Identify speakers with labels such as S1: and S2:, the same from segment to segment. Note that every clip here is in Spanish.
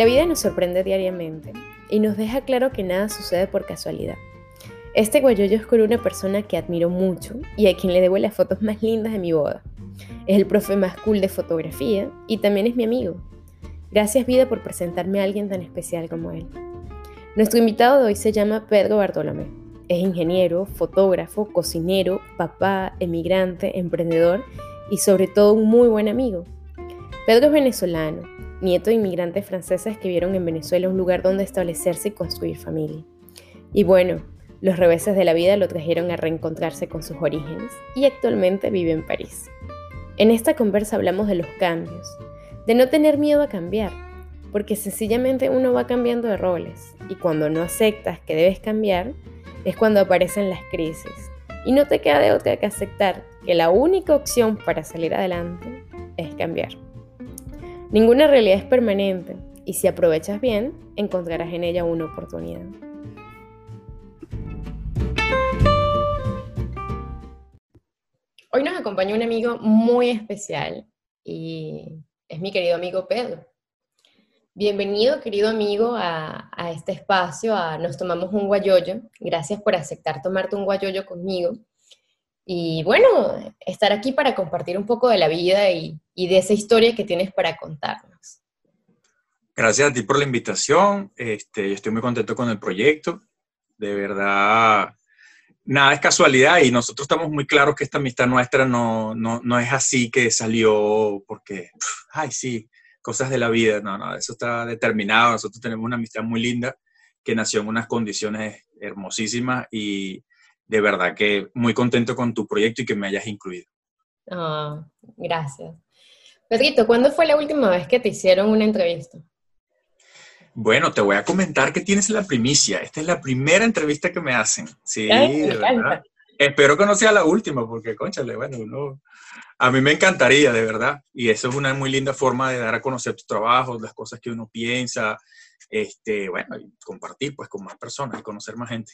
S1: La vida nos sorprende diariamente y nos deja claro que nada sucede por casualidad. Este guayoyo es con una persona que admiro mucho y a quien le debo las fotos más lindas de mi boda. Es el profe más cool de fotografía y también es mi amigo. Gracias vida por presentarme a alguien tan especial como él. Nuestro invitado de hoy se llama Pedro Bartolomé. Es ingeniero, fotógrafo, cocinero, papá, emigrante, emprendedor y sobre todo un muy buen amigo. Pedro es venezolano, nieto de inmigrantes franceses que vieron en Venezuela un lugar donde establecerse y construir familia. Y bueno, los reveses de la vida lo trajeron a reencontrarse con sus orígenes y actualmente vive en París. En esta conversa hablamos de los cambios, de no tener miedo a cambiar, porque sencillamente uno va cambiando de roles y cuando no aceptas que debes cambiar es cuando aparecen las crisis y no te queda de otra que aceptar que la única opción para salir adelante es cambiar. Ninguna realidad es permanente y si aprovechas bien, encontrarás en ella una oportunidad. Hoy nos acompaña un amigo muy especial y es mi querido amigo Pedro. Bienvenido, querido amigo, a, este espacio, a Nos Tomamos un Guayoyo. Gracias por aceptar tomarte un guayoyo conmigo. Y bueno, estar aquí para compartir un poco de la vida y, y de esa historia que tienes para contarnos.
S2: Gracias a ti por la invitación. Este, estoy muy contento con el proyecto. De verdad, nada es casualidad y nosotros estamos muy claros que esta amistad nuestra no, no, no es así que salió porque, ay, sí, cosas de la vida. No, no, eso está determinado. Nosotros tenemos una amistad muy linda que nació en unas condiciones hermosísimas y de verdad que muy contento con tu proyecto y que me hayas incluido.
S1: Ah, gracias. Pedrito, ¿cuándo fue la última vez que te hicieron una entrevista?
S2: Bueno, te voy a comentar que tienes la primicia. Esta es la primera entrevista que me hacen. Sí, de verdad. Espero que no sea la última, porque, conchale, bueno, uno, a mí me encantaría, de verdad. Y eso es una muy linda forma de dar a conocer tu trabajo, las cosas que uno piensa, este, bueno, y compartir pues con más personas y conocer más gente.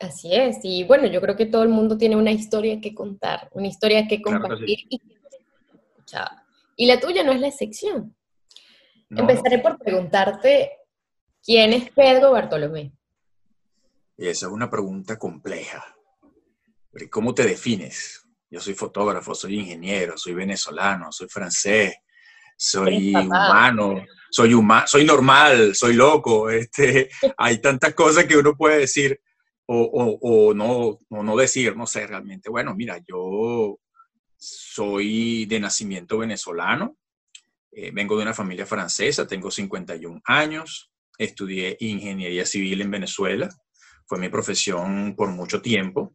S1: Así es, y bueno, yo creo que todo el mundo tiene una historia que contar, una historia que compartir y Y la tuya no es la excepción. Empezaré por preguntarte ¿Quién es Pedro Bartolomé?
S2: Esa es una pregunta compleja. ¿Cómo te defines? Yo soy fotógrafo, soy ingeniero, soy venezolano, soy francés, soy humano, soy humano, soy normal, soy loco. Este, hay tantas cosas que uno puede decir o, no, no decir, no sé realmente. Bueno, mira, yo soy de nacimiento venezolano, eh, vengo de una familia francesa, tengo 51 años, estudié ingeniería civil en Venezuela, fue mi profesión por mucho tiempo,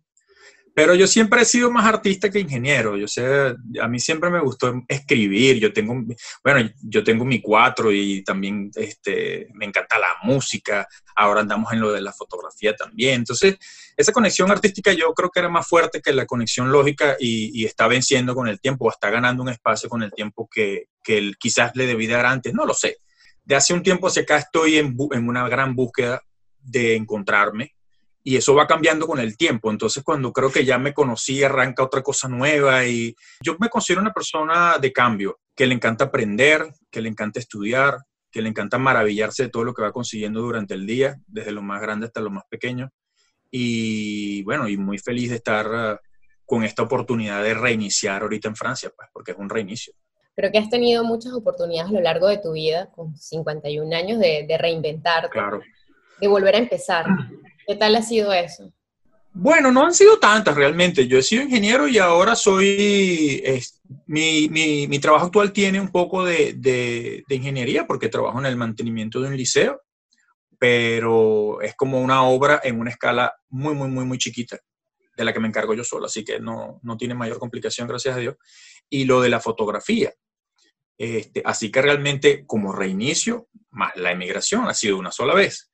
S2: pero yo siempre he sido más artista que ingeniero. Yo sé, a mí siempre me gustó escribir. Yo tengo, bueno, yo tengo mi cuatro y también este, me encanta la música. Ahora andamos en lo de la fotografía también. Entonces, esa conexión artística yo creo que era más fuerte que la conexión lógica y, está venciendo con el tiempo, o está ganando un espacio con el tiempo que, que quizás le debí dar antes. No lo sé de hace un tiempo hacia acá estoy en, una gran búsqueda de encontrarme y eso va cambiando con el tiempo. Entonces, cuando creo que ya me conocí, arranca otra cosa nueva y yo me considero una persona de cambio, que le encanta aprender, que le encanta estudiar, que le encanta maravillarse de todo lo que va consiguiendo durante el día, desde lo más grande hasta lo más pequeño. Y bueno, y muy feliz de estar uh, con esta oportunidad de reiniciar ahorita en Francia, pues, porque es un reinicio.
S1: Creo que has tenido muchas oportunidades a lo largo de tu vida, con 51 años, de, de reinventarte, de volver a empezar. ¿Qué tal ha sido eso?
S2: Bueno, no han sido tantas realmente. Yo he sido ingeniero y ahora soy, mi, mi, mi, trabajo actual tiene un poco de, de, de, ingeniería porque trabajo en el mantenimiento de un liceo, pero es como una obra en una escala muy, muy, muy, muy chiquita, de la que me encargo yo solo, así que no, no tiene mayor complicación, gracias a Dios. Y lo de la fotografía, este, así que realmente como reinicio, más la emigración ha sido una sola vez.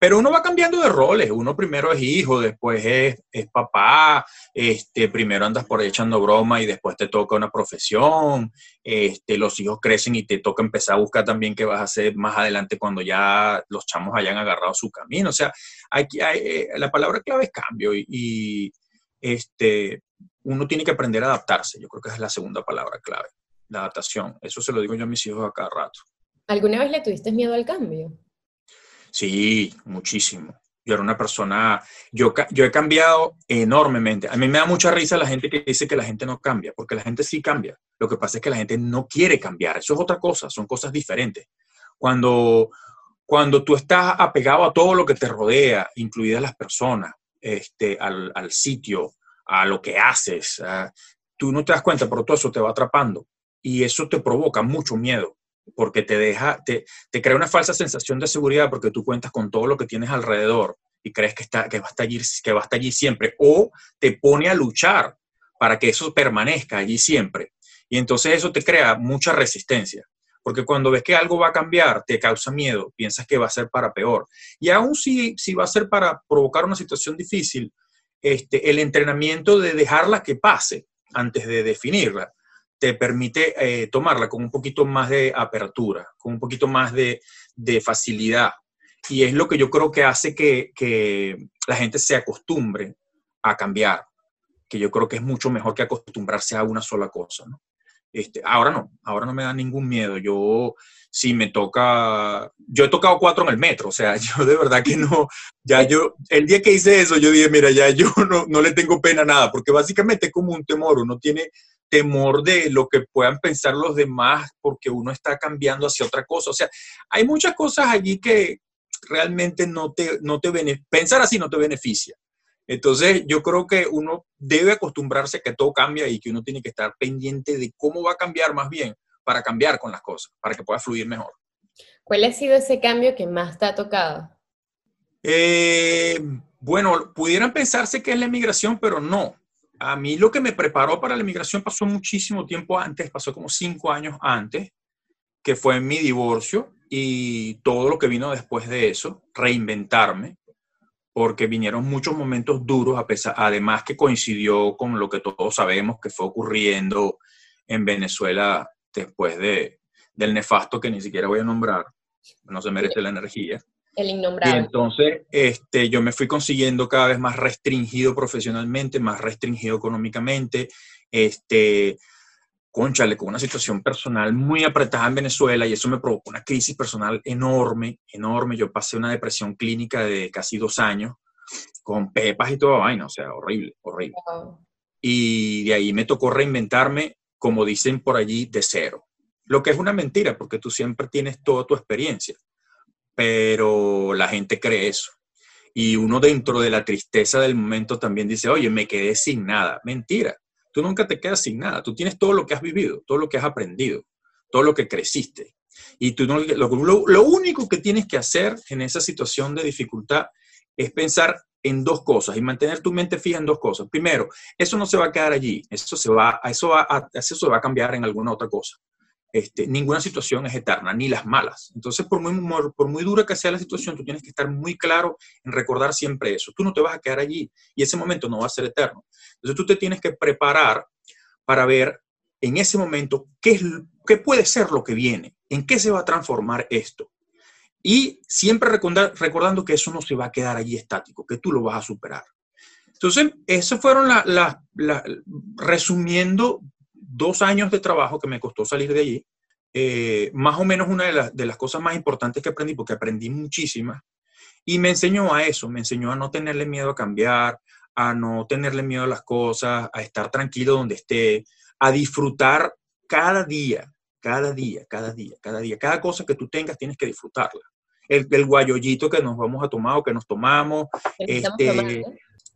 S2: Pero uno va cambiando de roles. Uno primero es hijo, después es, es, papá, este, primero andas por ahí echando broma y después te toca una profesión. Este, los hijos crecen y te toca empezar a buscar también qué vas a hacer más adelante cuando ya los chamos hayan agarrado su camino. O sea, aquí eh, la palabra clave es cambio y, y este, uno tiene que aprender a adaptarse. Yo creo que esa es la segunda palabra clave la adaptación. Eso se lo digo yo a mis hijos a cada rato.
S1: ¿Alguna vez le tuviste miedo al cambio?
S2: Sí, muchísimo. Yo era una persona, yo, yo he cambiado enormemente. A mí me da mucha risa la gente que dice que la gente no cambia, porque la gente sí cambia. Lo que pasa es que la gente no quiere cambiar. Eso es otra cosa, son cosas diferentes. Cuando, cuando tú estás apegado a todo lo que te rodea, incluidas las personas, este, al, al sitio, a lo que haces, tú no te das cuenta, pero todo eso te va atrapando y eso te provoca mucho miedo porque te deja, te, te, crea una falsa sensación de seguridad porque tú cuentas con todo lo que tienes alrededor y crees que, está, que, va a estar allí, que va a estar allí siempre, o te pone a luchar para que eso permanezca allí siempre. Y entonces eso te crea mucha resistencia, porque cuando ves que algo va a cambiar, te causa miedo, piensas que va a ser para peor. Y aún si, si va a ser para provocar una situación difícil, este, el entrenamiento de dejarla que pase antes de definirla, te permite eh, tomarla con un poquito más de apertura, con un poquito más de, facilidad. Y es lo que yo creo que hace que, la gente se acostumbre a cambiar, que yo creo que es mucho mejor que acostumbrarse a una sola cosa. Este, ahora no, ahora no me da ningún miedo. Yo, si me toca, yo he tocado cuatro en el metro, o sea, yo de verdad que no, ya yo, el día que hice eso, yo dije, mira, ya yo no, no le tengo pena a nada, porque básicamente es como un temor, uno tiene temor de lo que puedan pensar los demás porque uno está cambiando hacia otra cosa. O sea, hay muchas cosas allí que realmente no te, no te pensar así no te beneficia. Entonces, yo creo que uno debe acostumbrarse a que todo cambia y que uno tiene que estar pendiente de cómo va a cambiar más bien para cambiar con las cosas, para que pueda fluir mejor.
S1: ¿Cuál ha sido ese cambio que más te ha tocado?
S2: Eh, bueno, pudieran pensarse que es la emigración, pero no a mí lo que me preparó para la inmigración pasó muchísimo tiempo antes, pasó como cinco años antes, que fue mi divorcio y todo lo que vino después de eso, reinventarme, porque vinieron muchos momentos duros, a pesar, además que coincidió con lo que todos sabemos que fue ocurriendo en Venezuela después de, del nefasto que ni siquiera voy a nombrar, no se merece la energía.
S1: El innombrable.
S2: Y entonces este, yo me fui consiguiendo cada vez más restringido profesionalmente, más restringido económicamente, este, conchale, con una situación personal muy apretada en Venezuela y eso me provocó una crisis personal enorme, enorme. Yo pasé una depresión clínica de casi dos años con pepas y toda vaina, o sea, horrible, horrible. Y de ahí me tocó reinventarme, como dicen por allí, de cero. Lo que es una mentira, porque tú siempre tienes toda tu experiencia pero la gente cree eso. Y uno dentro de la tristeza del momento también dice, oye, me quedé sin nada. Mentira, tú nunca te quedas sin nada. Tú tienes todo lo que has vivido, todo lo que has aprendido, todo lo que creciste. Y tú no, lo, único que tienes que hacer en esa situación de dificultad es pensar en dos cosas y mantener tu mente fija en dos cosas. Primero, eso no se va a quedar allí, eso se va, eso se va a cambiar en alguna otra cosa. Este, ninguna situación es eterna, ni las malas. Entonces, por muy, por muy dura que sea la situación, tú tienes que estar muy claro en recordar siempre eso. Tú no te vas a quedar allí y ese momento no va a ser eterno. Entonces, tú te tienes que preparar para ver en ese momento qué, es, qué puede ser lo que viene, en qué se va a transformar esto. Y siempre recordando que eso no se va a quedar allí estático, que tú lo vas a superar. Entonces, eso fueron las, resumiendo dos años de trabajo que me costó salir de allí, eh, más o menos una de, las cosas más importantes que aprendí, porque aprendí muchísimas, y me enseñó a eso, me enseñó a no tenerle miedo a cambiar, a no tenerle miedo a las cosas, a estar tranquilo donde esté, a disfrutar cada día, cada día, cada día, cada día. Cada cosa que tú tengas tienes que disfrutarla. El, el guayollito que nos vamos a tomar o que nos tomamos, este,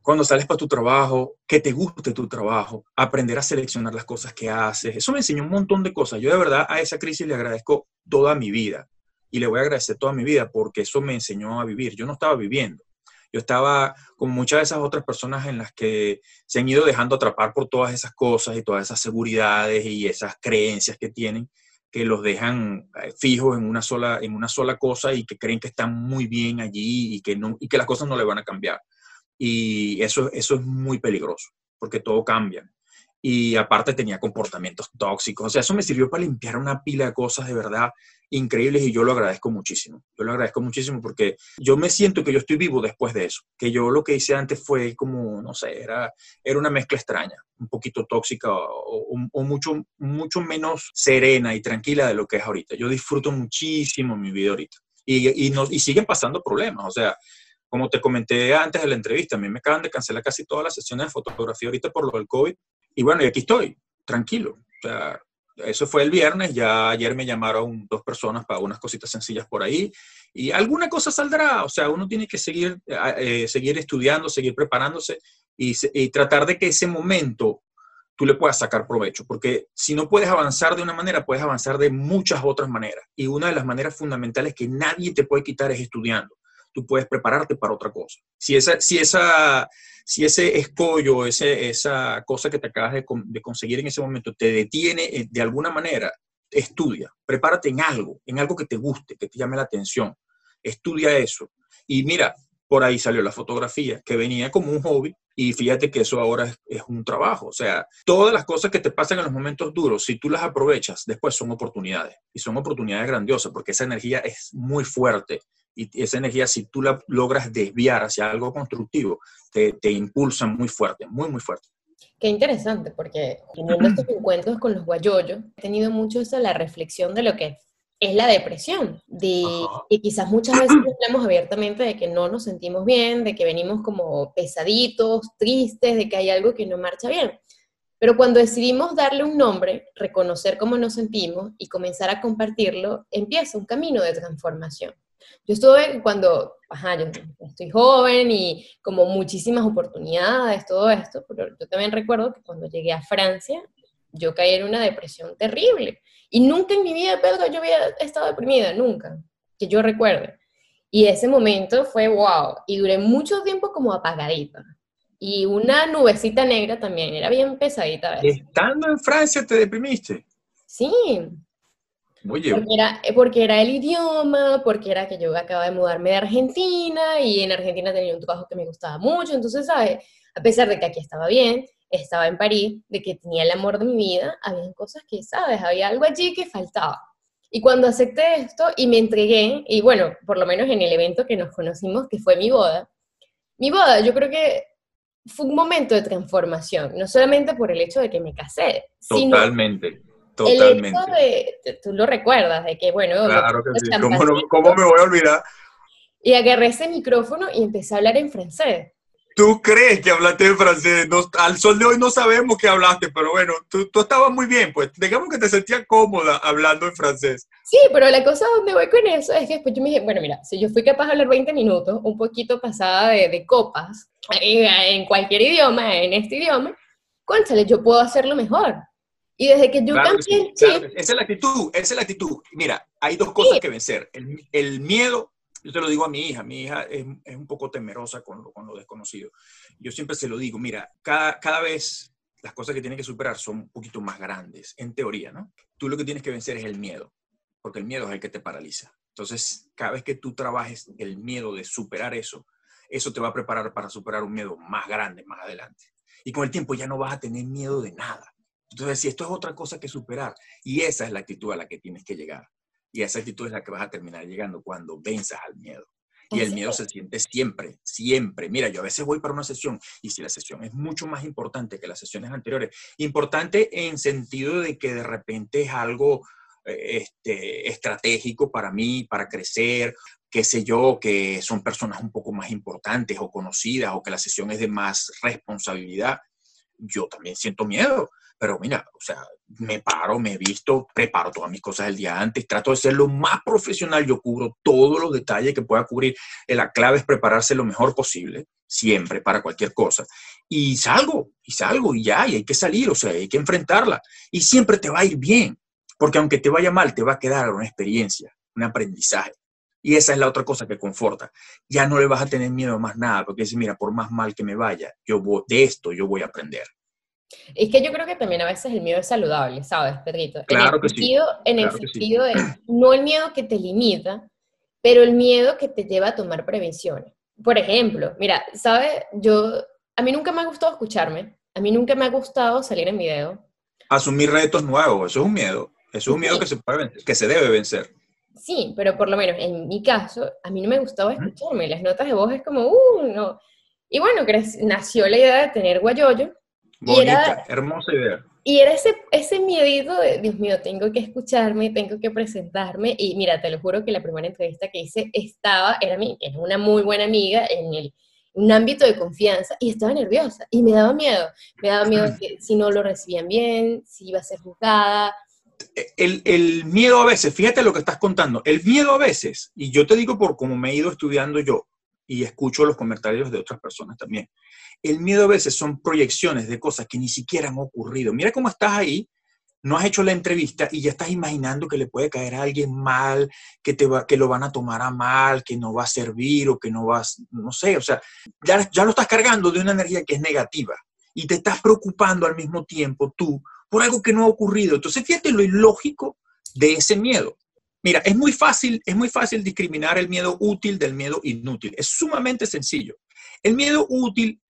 S2: cuando sales para tu trabajo, que te guste tu trabajo, aprender a seleccionar las cosas que haces. Eso me enseñó un montón de cosas. Yo de verdad a esa crisis le agradezco toda mi vida y le voy a agradecer toda mi vida porque eso me enseñó a vivir. Yo no estaba viviendo. Yo estaba con muchas de esas otras personas en las que se han ido dejando atrapar por todas esas cosas y todas esas seguridades y esas creencias que tienen que los dejan eh, fijos en una sola, en una sola cosa y que creen que están muy bien allí y que, no, y que las cosas no le van a cambiar. Y eso, eso es muy peligroso, porque todo cambia. y aparte tenía comportamientos tóxicos. O sea, eso me sirvió para limpiar una pila de cosas de verdad increíbles y yo lo agradezco muchísimo. Yo lo agradezco muchísimo porque yo me siento que yo estoy vivo después de eso, que yo lo que hice antes fue como, no sé, era, era una mezcla extraña, un poquito tóxica o, mucho, mucho menos serena y tranquila de lo que es ahorita. Yo disfruto muchísimo mi vida ahorita y, y, y siguen pasando problemas, o sea, como te comenté antes de la entrevista, a mí me acaban de cancelar casi todas las sesiones de fotografía ahorita por lo del COVID y bueno, y aquí estoy, tranquilo. O sea, eso fue el viernes, ya ayer me llamaron dos personas para unas cositas sencillas por ahí y alguna cosa saldrá, o sea, uno tiene que seguir, eh, seguir estudiando, seguir preparándose y, tratar de que ese momento tú le puedas sacar provecho, porque si no puedes avanzar de una manera, puedes avanzar de muchas otras maneras y una de las maneras fundamentales que nadie te puede quitar es estudiando tú puedes prepararte para otra cosa. Si, esa, si, esa, si ese escollo, ese, esa cosa que te acabas de, de conseguir en ese momento te detiene eh, de alguna manera, estudia, prepárate en algo, en algo que te guste, que te llame la atención. Estudia eso. Y mira, por ahí salió la fotografía, que venía como un hobby, y fíjate que eso ahora es, es, un trabajo. O sea, todas las cosas que te pasan en los momentos duros, si tú las aprovechas, después son oportunidades. Y son oportunidades grandiosas, porque esa energía es muy fuerte y esa energía, si tú la logras desviar hacia algo constructivo, te, te impulsa muy fuerte, muy, muy fuerte.
S1: Qué interesante, porque teniendo estos encuentros con los guayoyos, he tenido mucho eso, la reflexión de lo que es la depresión, de, y quizás muchas veces hablamos abiertamente de que no nos sentimos bien, de que venimos como pesaditos, tristes, de que hay algo que no marcha bien. Pero cuando decidimos darle un nombre, reconocer cómo nos sentimos y comenzar a compartirlo, empieza un camino de transformación. Yo estuve cuando, ajá, yo estoy joven y como muchísimas oportunidades, todo esto, pero yo también recuerdo que cuando llegué a Francia, yo caí en una depresión terrible. Y nunca en mi vida, Pedro, yo había estado deprimida, nunca, que yo recuerde. Y ese momento fue wow, y duré mucho tiempo como apagadita. Y una nubecita negra también, era bien pesadita.
S2: Estando en Francia te deprimiste.
S1: Sí, porque era, eh, porque era el idioma, porque era que yo acababa de mudarme de Argentina y en Argentina tenía un trabajo que me gustaba mucho, entonces, ¿sabes? A pesar de que aquí estaba bien, estaba en París, de que tenía el amor de mi vida, había cosas que, ¿sabes? Había algo allí que faltaba. Y cuando acepté esto y me entregué, y bueno, por lo menos en el evento que nos conocimos, que fue mi boda, mi boda yo creo que fue un momento de transformación, no solamente por el hecho de que me casé,
S2: Totalmente. Totalmente.
S1: de, tú lo recuerdas, de que, bueno,
S2: claro que sí. ¿Cómo, me voy a olvidar?
S1: Y agarré ese micrófono y empecé a hablar en francés.
S2: ¿Tú crees que hablaste en francés? al sol de hoy no sabemos que hablaste, pero bueno, tú, tú estabas muy bien, pues digamos que te sentías cómoda hablando en francés.
S1: Sí, pero la cosa donde voy con eso es que después yo me dije, bueno, mira, si yo fui capaz de hablar 20 minutos, un poquito pasada de, de copas, en, en cualquier idioma, en este idioma, conchale, yo puedo hacerlo mejor. Y desde que yo cambié
S2: Esa es la actitud, esa es la actitud. Mira, hay dos cosas que vencer. El, el, miedo, yo te lo digo a mi hija, mi hija es, es un poco temerosa con lo, con lo, desconocido. Yo siempre se lo digo, mira, cada, cada vez las cosas que tiene que superar son un poquito más grandes, en teoría, ¿no? Tú lo que tienes que vencer es el miedo, porque el miedo es el que te paraliza. Entonces, cada vez que tú trabajes el miedo de superar eso, eso te va a preparar para superar un miedo más grande más adelante. Y con el tiempo ya no vas a tener miedo de nada entonces, si esto es otra cosa que superar, y esa es la actitud a la que tienes que llegar. Y esa actitud es la que vas a terminar llegando cuando venzas al miedo. Y el miedo se siente siempre, siempre. Mira, yo a veces voy para una sesión y si la sesión es mucho más importante que las sesiones anteriores, importante en sentido de que de repente es algo eh, este, estratégico para mí, para crecer, qué sé yo, que son personas un poco más importantes o conocidas o que la sesión es de más responsabilidad, yo también siento miedo pero mira, o sea, me paro, me visto, preparo todas mis cosas el día antes, trato de ser lo más profesional, yo cubro todos los detalles que pueda cubrir. Eh, la clave es prepararse lo mejor posible, siempre, para cualquier cosa. Y salgo, y salgo, y ya, y hay que salir, o sea, hay que enfrentarla. Y siempre te va a ir bien, porque aunque te vaya mal, te va a quedar una experiencia, un aprendizaje. Y esa es la otra cosa que conforta. Ya no le vas a tener miedo a más nada, porque dices, mira, por más mal que me vaya, yo de esto yo voy a aprender.
S1: Es que yo creo que también a veces el miedo es saludable, ¿sabes, Pedrito?
S2: Claro
S1: en
S2: el
S1: sentido,
S2: sí.
S1: En el sentido de, no el miedo que te limita, pero el miedo que te lleva a tomar prevenciones. Por ejemplo, mira, ¿sabes? Yo, a mí nunca me ha gustado escucharme, a mí nunca me ha gustado salir en video.
S2: Asumir retos nuevos, eso es un miedo. Eso es un miedo que se, puede que se debe vencer.
S1: Sí, pero por lo menos en mi caso, a mí no me gustaba escucharme. Las notas de voz es como, uh, no. Y bueno, nació la idea de tener guayoyo.
S2: Bonita, hermosa idea.
S1: Y era ese, ese miedito de, Dios mío, tengo que escucharme, tengo que presentarme. Y mira, te lo juro que la primera entrevista que hice estaba, era, mi, era una muy buena amiga en el, un ámbito de confianza y estaba nerviosa y me daba miedo. Me daba miedo que si no lo recibían bien, si iba a ser juzgada.
S2: El, el, miedo a veces, fíjate lo que estás contando, el miedo a veces, y yo te digo por cómo me he ido estudiando yo y escucho los comentarios de otras personas también, el miedo a veces son proyecciones de cosas que ni siquiera han ocurrido. Mira cómo estás ahí, no has hecho la entrevista y ya estás imaginando que le puede caer a alguien mal, que, te va, que lo van a tomar a mal, que no va a servir o que no vas, no sé, o sea, ya, ya lo estás cargando de una energía que es negativa y te estás preocupando al mismo tiempo tú por algo que no ha ocurrido. Entonces, fíjate lo ilógico de ese miedo. Mira, es muy fácil, es muy fácil discriminar el miedo útil del miedo inútil. Es sumamente sencillo. El miedo útil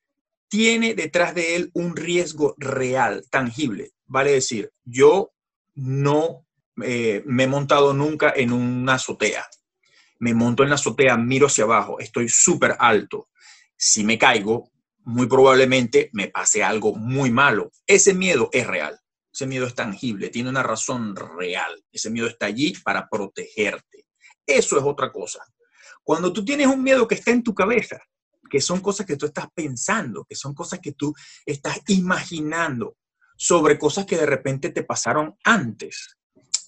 S2: tiene detrás de él un riesgo real, tangible. Vale decir, yo no eh, me he montado nunca en una azotea. Me monto en la azotea, miro hacia abajo, estoy súper alto. Si me caigo, muy probablemente me pase algo muy malo. Ese miedo es real. Ese miedo es tangible, tiene una razón real. Ese miedo está allí para protegerte. Eso es otra cosa. Cuando tú tienes un miedo que está en tu cabeza, que son cosas que tú estás pensando, que son cosas que tú estás imaginando sobre cosas que de repente te pasaron antes.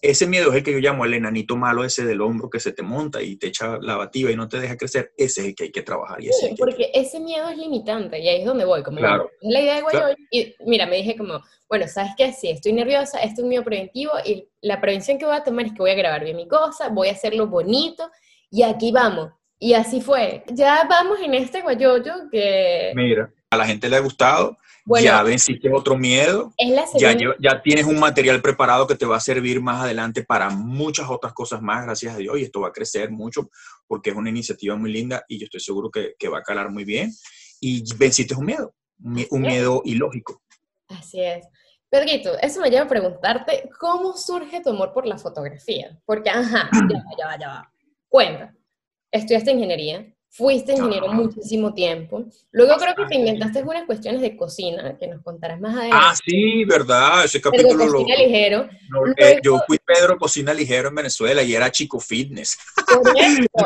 S2: Ese miedo es el que yo llamo el enanito malo ese del hombro que se te monta y te echa la bativa y no te deja crecer. Ese es el que hay que trabajar. Y
S1: sí, porque ese miedo es limitante y ahí es donde voy. Como
S2: claro.
S1: La idea de Guayoy. Y mira, me dije como, bueno, ¿sabes qué? Sí, estoy nerviosa, esto es un miedo preventivo y la prevención que voy a tomar es que voy a grabar bien mi cosa, voy a hacerlo bonito y aquí vamos. Y así fue. Ya vamos en este guayoyo que...
S2: Mira, a la gente le ha gustado. Ya venciste otro miedo. ya, ya tienes un material preparado que te va a servir más adelante para muchas otras cosas más, gracias a Dios. Y esto va a crecer mucho porque es una iniciativa muy linda y yo estoy seguro que, que va a calar muy bien. Y venciste un miedo, un, miedo ilógico.
S1: Así es. Pedrito, eso me lleva a preguntarte, ¿cómo surge tu amor por la fotografía? Porque, ajá, ya va, ya va, ya va. Cuenta estudiaste ingeniería, fuiste ingeniero muchísimo tiempo. Luego creo que te inventaste unas cuestiones de cocina que nos contarás más adelante.
S2: Ah, sí, verdad, ese capítulo.
S1: Pedro Cocina Ligero.
S2: Eh, yo fui Pedro Cocina Ligero en Venezuela y era Chico Fitness.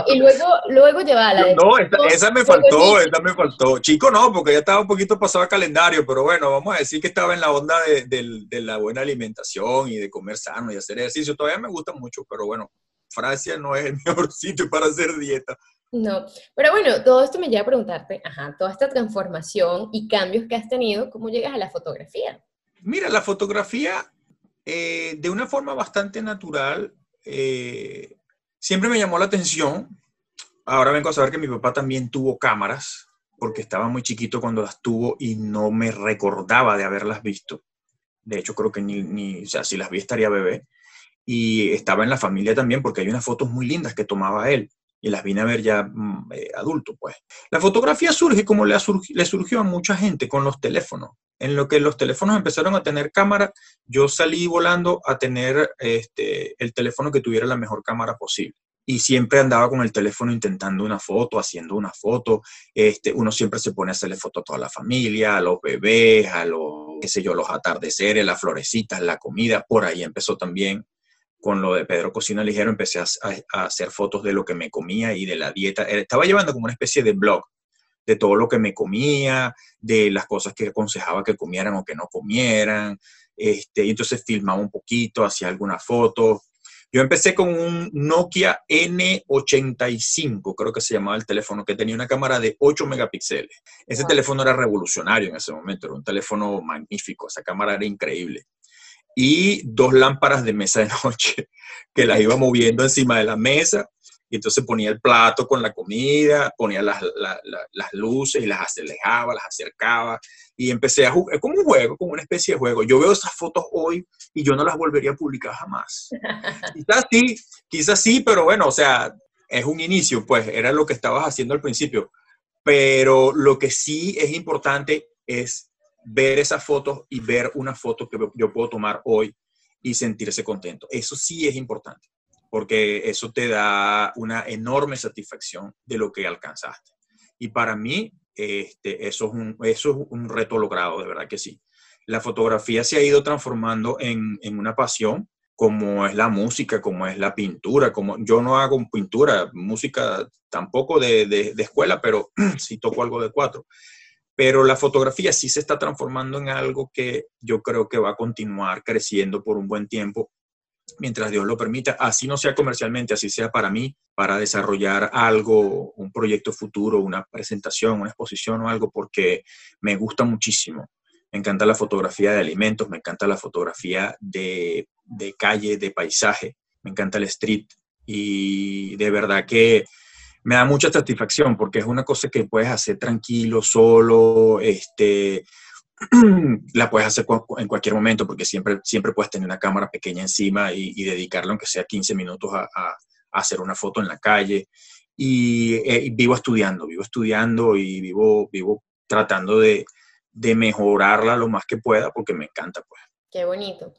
S1: y luego, luego llevaba la
S2: No, esa, me faltó, esa me faltó. Chico no, porque ya estaba un poquito pasado a calendario, pero bueno, vamos a decir que estaba en la onda de, de la buena alimentación y de comer sano y hacer ejercicio. Todavía me gusta mucho, pero bueno, Francia no es el mejor sitio para hacer dieta.
S1: No, pero bueno, todo esto me lleva a preguntarte, ajá, toda esta transformación y cambios que has tenido, ¿cómo llegas a la fotografía?
S2: Mira, la fotografía, eh, de una forma bastante natural, eh, siempre me llamó la atención. Ahora vengo a saber que mi papá también tuvo cámaras, porque estaba muy chiquito cuando las tuvo y no me recordaba de haberlas visto. De hecho, creo que ni, ni o sea, si las vi estaría bebé y estaba en la familia también porque hay unas fotos muy lindas que tomaba él y las vine a ver ya mm, eh, adulto, pues. La fotografía surge como le, le surgió a mucha gente con los teléfonos. En lo que los teléfonos empezaron a tener cámara, yo salí volando a tener este, el teléfono que tuviera la mejor cámara posible. Y siempre andaba con el teléfono intentando una foto, haciendo una foto. Este, uno siempre se pone a hacerle foto a toda la familia, a los bebés, a los, qué sé yo, los atardeceres, las florecitas, la comida. Por ahí empezó también con lo de Pedro Cocina Ligero empecé a, hacer fotos de lo que me comía y de la dieta. Eh, estaba llevando como una especie de blog de todo lo que me comía, de las cosas que aconsejaba que comieran o que no comieran. Este, y entonces filmaba un poquito, hacía algunas fotos. Yo empecé con un Nokia N85, creo que se llamaba el teléfono, que tenía una cámara de 8 megapíxeles. Ese teléfono era revolucionario en ese momento, era un teléfono magnífico, esa cámara era increíble y dos lámparas de mesa de noche que las iba moviendo encima de la mesa y entonces ponía el plato con la comida, ponía las, las luces y las alejaba, las acercaba y empecé a jugar, como un juego, como una especie de juego. Yo veo esas fotos hoy y yo no las volvería a publicar jamás. quizás sí, quizás sí, pero bueno, o sea, es un inicio, pues era lo que estabas haciendo al principio. Pero lo que sí es importante es ver esas fotos y ver una foto que yo puedo tomar hoy y sentirse contento. Eso sí es importante, porque eso te da una enorme satisfacción de lo que alcanzaste. Y para mí, este, eso, es un, eso es un reto logrado, de verdad que sí. La fotografía se ha ido transformando en, en una pasión, como es la música, como es la pintura, como yo no hago pintura, música tampoco de, de, de escuela, pero sí toco algo de cuatro pero la fotografía sí se está transformando en algo que yo creo que va a continuar creciendo por un buen tiempo, mientras Dios lo permita, así no sea comercialmente, así sea para mí, para desarrollar algo, un proyecto futuro, una presentación, una exposición o algo, porque me gusta muchísimo. Me encanta la fotografía de alimentos, me encanta la fotografía de, de calle, de paisaje, me encanta el street y de verdad que me da mucha satisfacción porque es una cosa que puedes hacer tranquilo, solo, este, la puedes hacer en cualquier momento porque siempre, siempre puedes tener una cámara pequeña encima y, y dedicarle aunque sea 15 minutos a, a, hacer una foto en la calle. Y, eh, y, vivo estudiando, vivo estudiando y vivo, vivo tratando de, de mejorarla lo más que pueda porque me encanta. Pues.
S1: Qué bonito.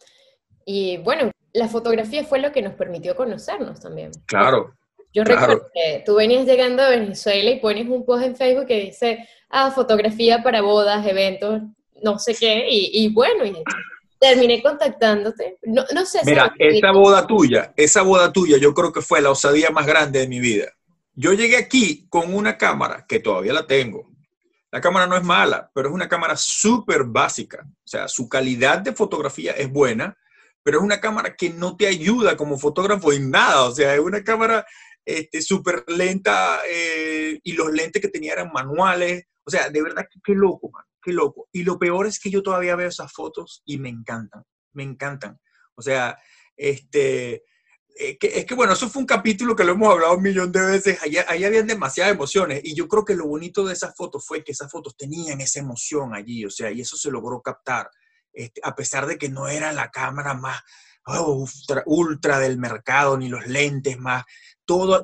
S1: Y bueno, la fotografía fue lo que nos permitió conocernos también.
S2: Claro,
S1: yo recuerdo que tú venías llegando a Venezuela y pones un post en Facebook que dice, ah, fotografía para bodas, eventos, no sé qué, y, bueno, y terminé contactándote. No, no sé.
S2: Mira, esa boda tuya, esa boda tuya yo creo que fue la osadía más grande de mi vida. Yo llegué aquí con una cámara que todavía la tengo. La cámara no es mala, pero es una cámara súper básica. O sea, su calidad de fotografía es buena, pero es una cámara que no te ayuda como fotógrafo en nada. O sea, es una cámara este, súper lenta eh, y los lentes que tenía eran manuales. O sea, de verdad, qué loco, man, qué loco. Y lo peor es que yo todavía veo esas fotos y me encantan, me encantan. O sea, este, eh, es que bueno, eso fue un capítulo que lo hemos hablado un millón de veces, ahí, ahí habían demasiadas emociones y yo creo que lo bonito de esas fotos fue que esas fotos tenían esa emoción allí, o sea, y eso se logró captar, este, a pesar de que no era la cámara más oh, ultra, del mercado, ni los lentes más,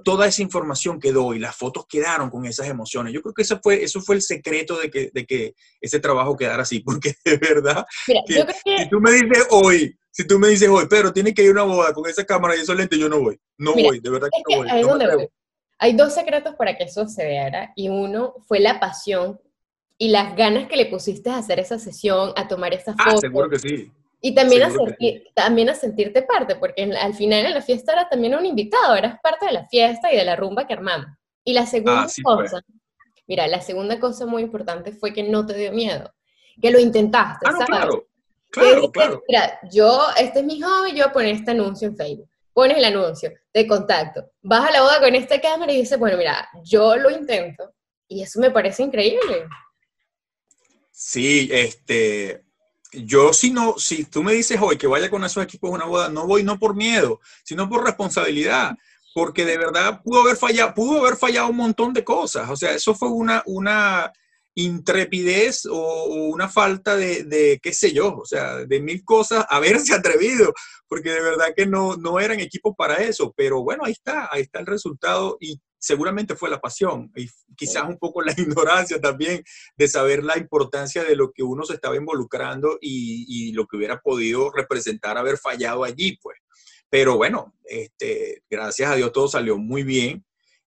S2: toda esa información quedó y las fotos quedaron con esas emociones. Yo creo que eso fue, eso fue el secreto de que, de que ese trabajo quedara así, porque de verdad, si tú me dices hoy, si tú me dices hoy, pero tiene que ir a una boda con esa cámara y esos lentes, yo no voy, no voy, de verdad que, no voy.
S1: Hay dos secretos para que eso se vea, y uno fue la pasión y las ganas que le pusiste a hacer esa sesión, a tomar esa foto. Ah,
S2: seguro que sí.
S1: Y también a, también a sentirte parte, porque al final en la fiesta era también un invitado, eras parte de la fiesta y de la rumba que armamos. Y la segunda ah, cosa, mira, la segunda cosa muy importante fue que no te dio miedo, que lo intentaste, ah, ¿sabes?
S2: Claro, claro, claro.
S1: Mira, yo, este es mi hobby, yo voy a poner este anuncio en Facebook. Pones el anuncio de contacto, vas a la boda con esta cámara y dices, bueno, mira, yo lo intento. Y eso me parece increíble.
S2: Sí, este, yo si no, si tú me dices hoy que vaya con esos equipos a una boda, no voy no por miedo, sino por responsabilidad, porque de verdad pudo haber fallado, pudo haber fallado un montón de cosas. O sea, eso fue una, una intrepidez o, una falta de, de, qué sé yo, o sea, de mil cosas, haberse atrevido, porque de verdad que no, no eran equipos para eso. Pero bueno, ahí está, ahí está el resultado y seguramente fue la pasión y quizás un poco la ignorancia también de saber la importancia de lo que uno se estaba involucrando y, lo que hubiera podido representar haber fallado allí, pues. Pero bueno, este, gracias a Dios todo salió muy bien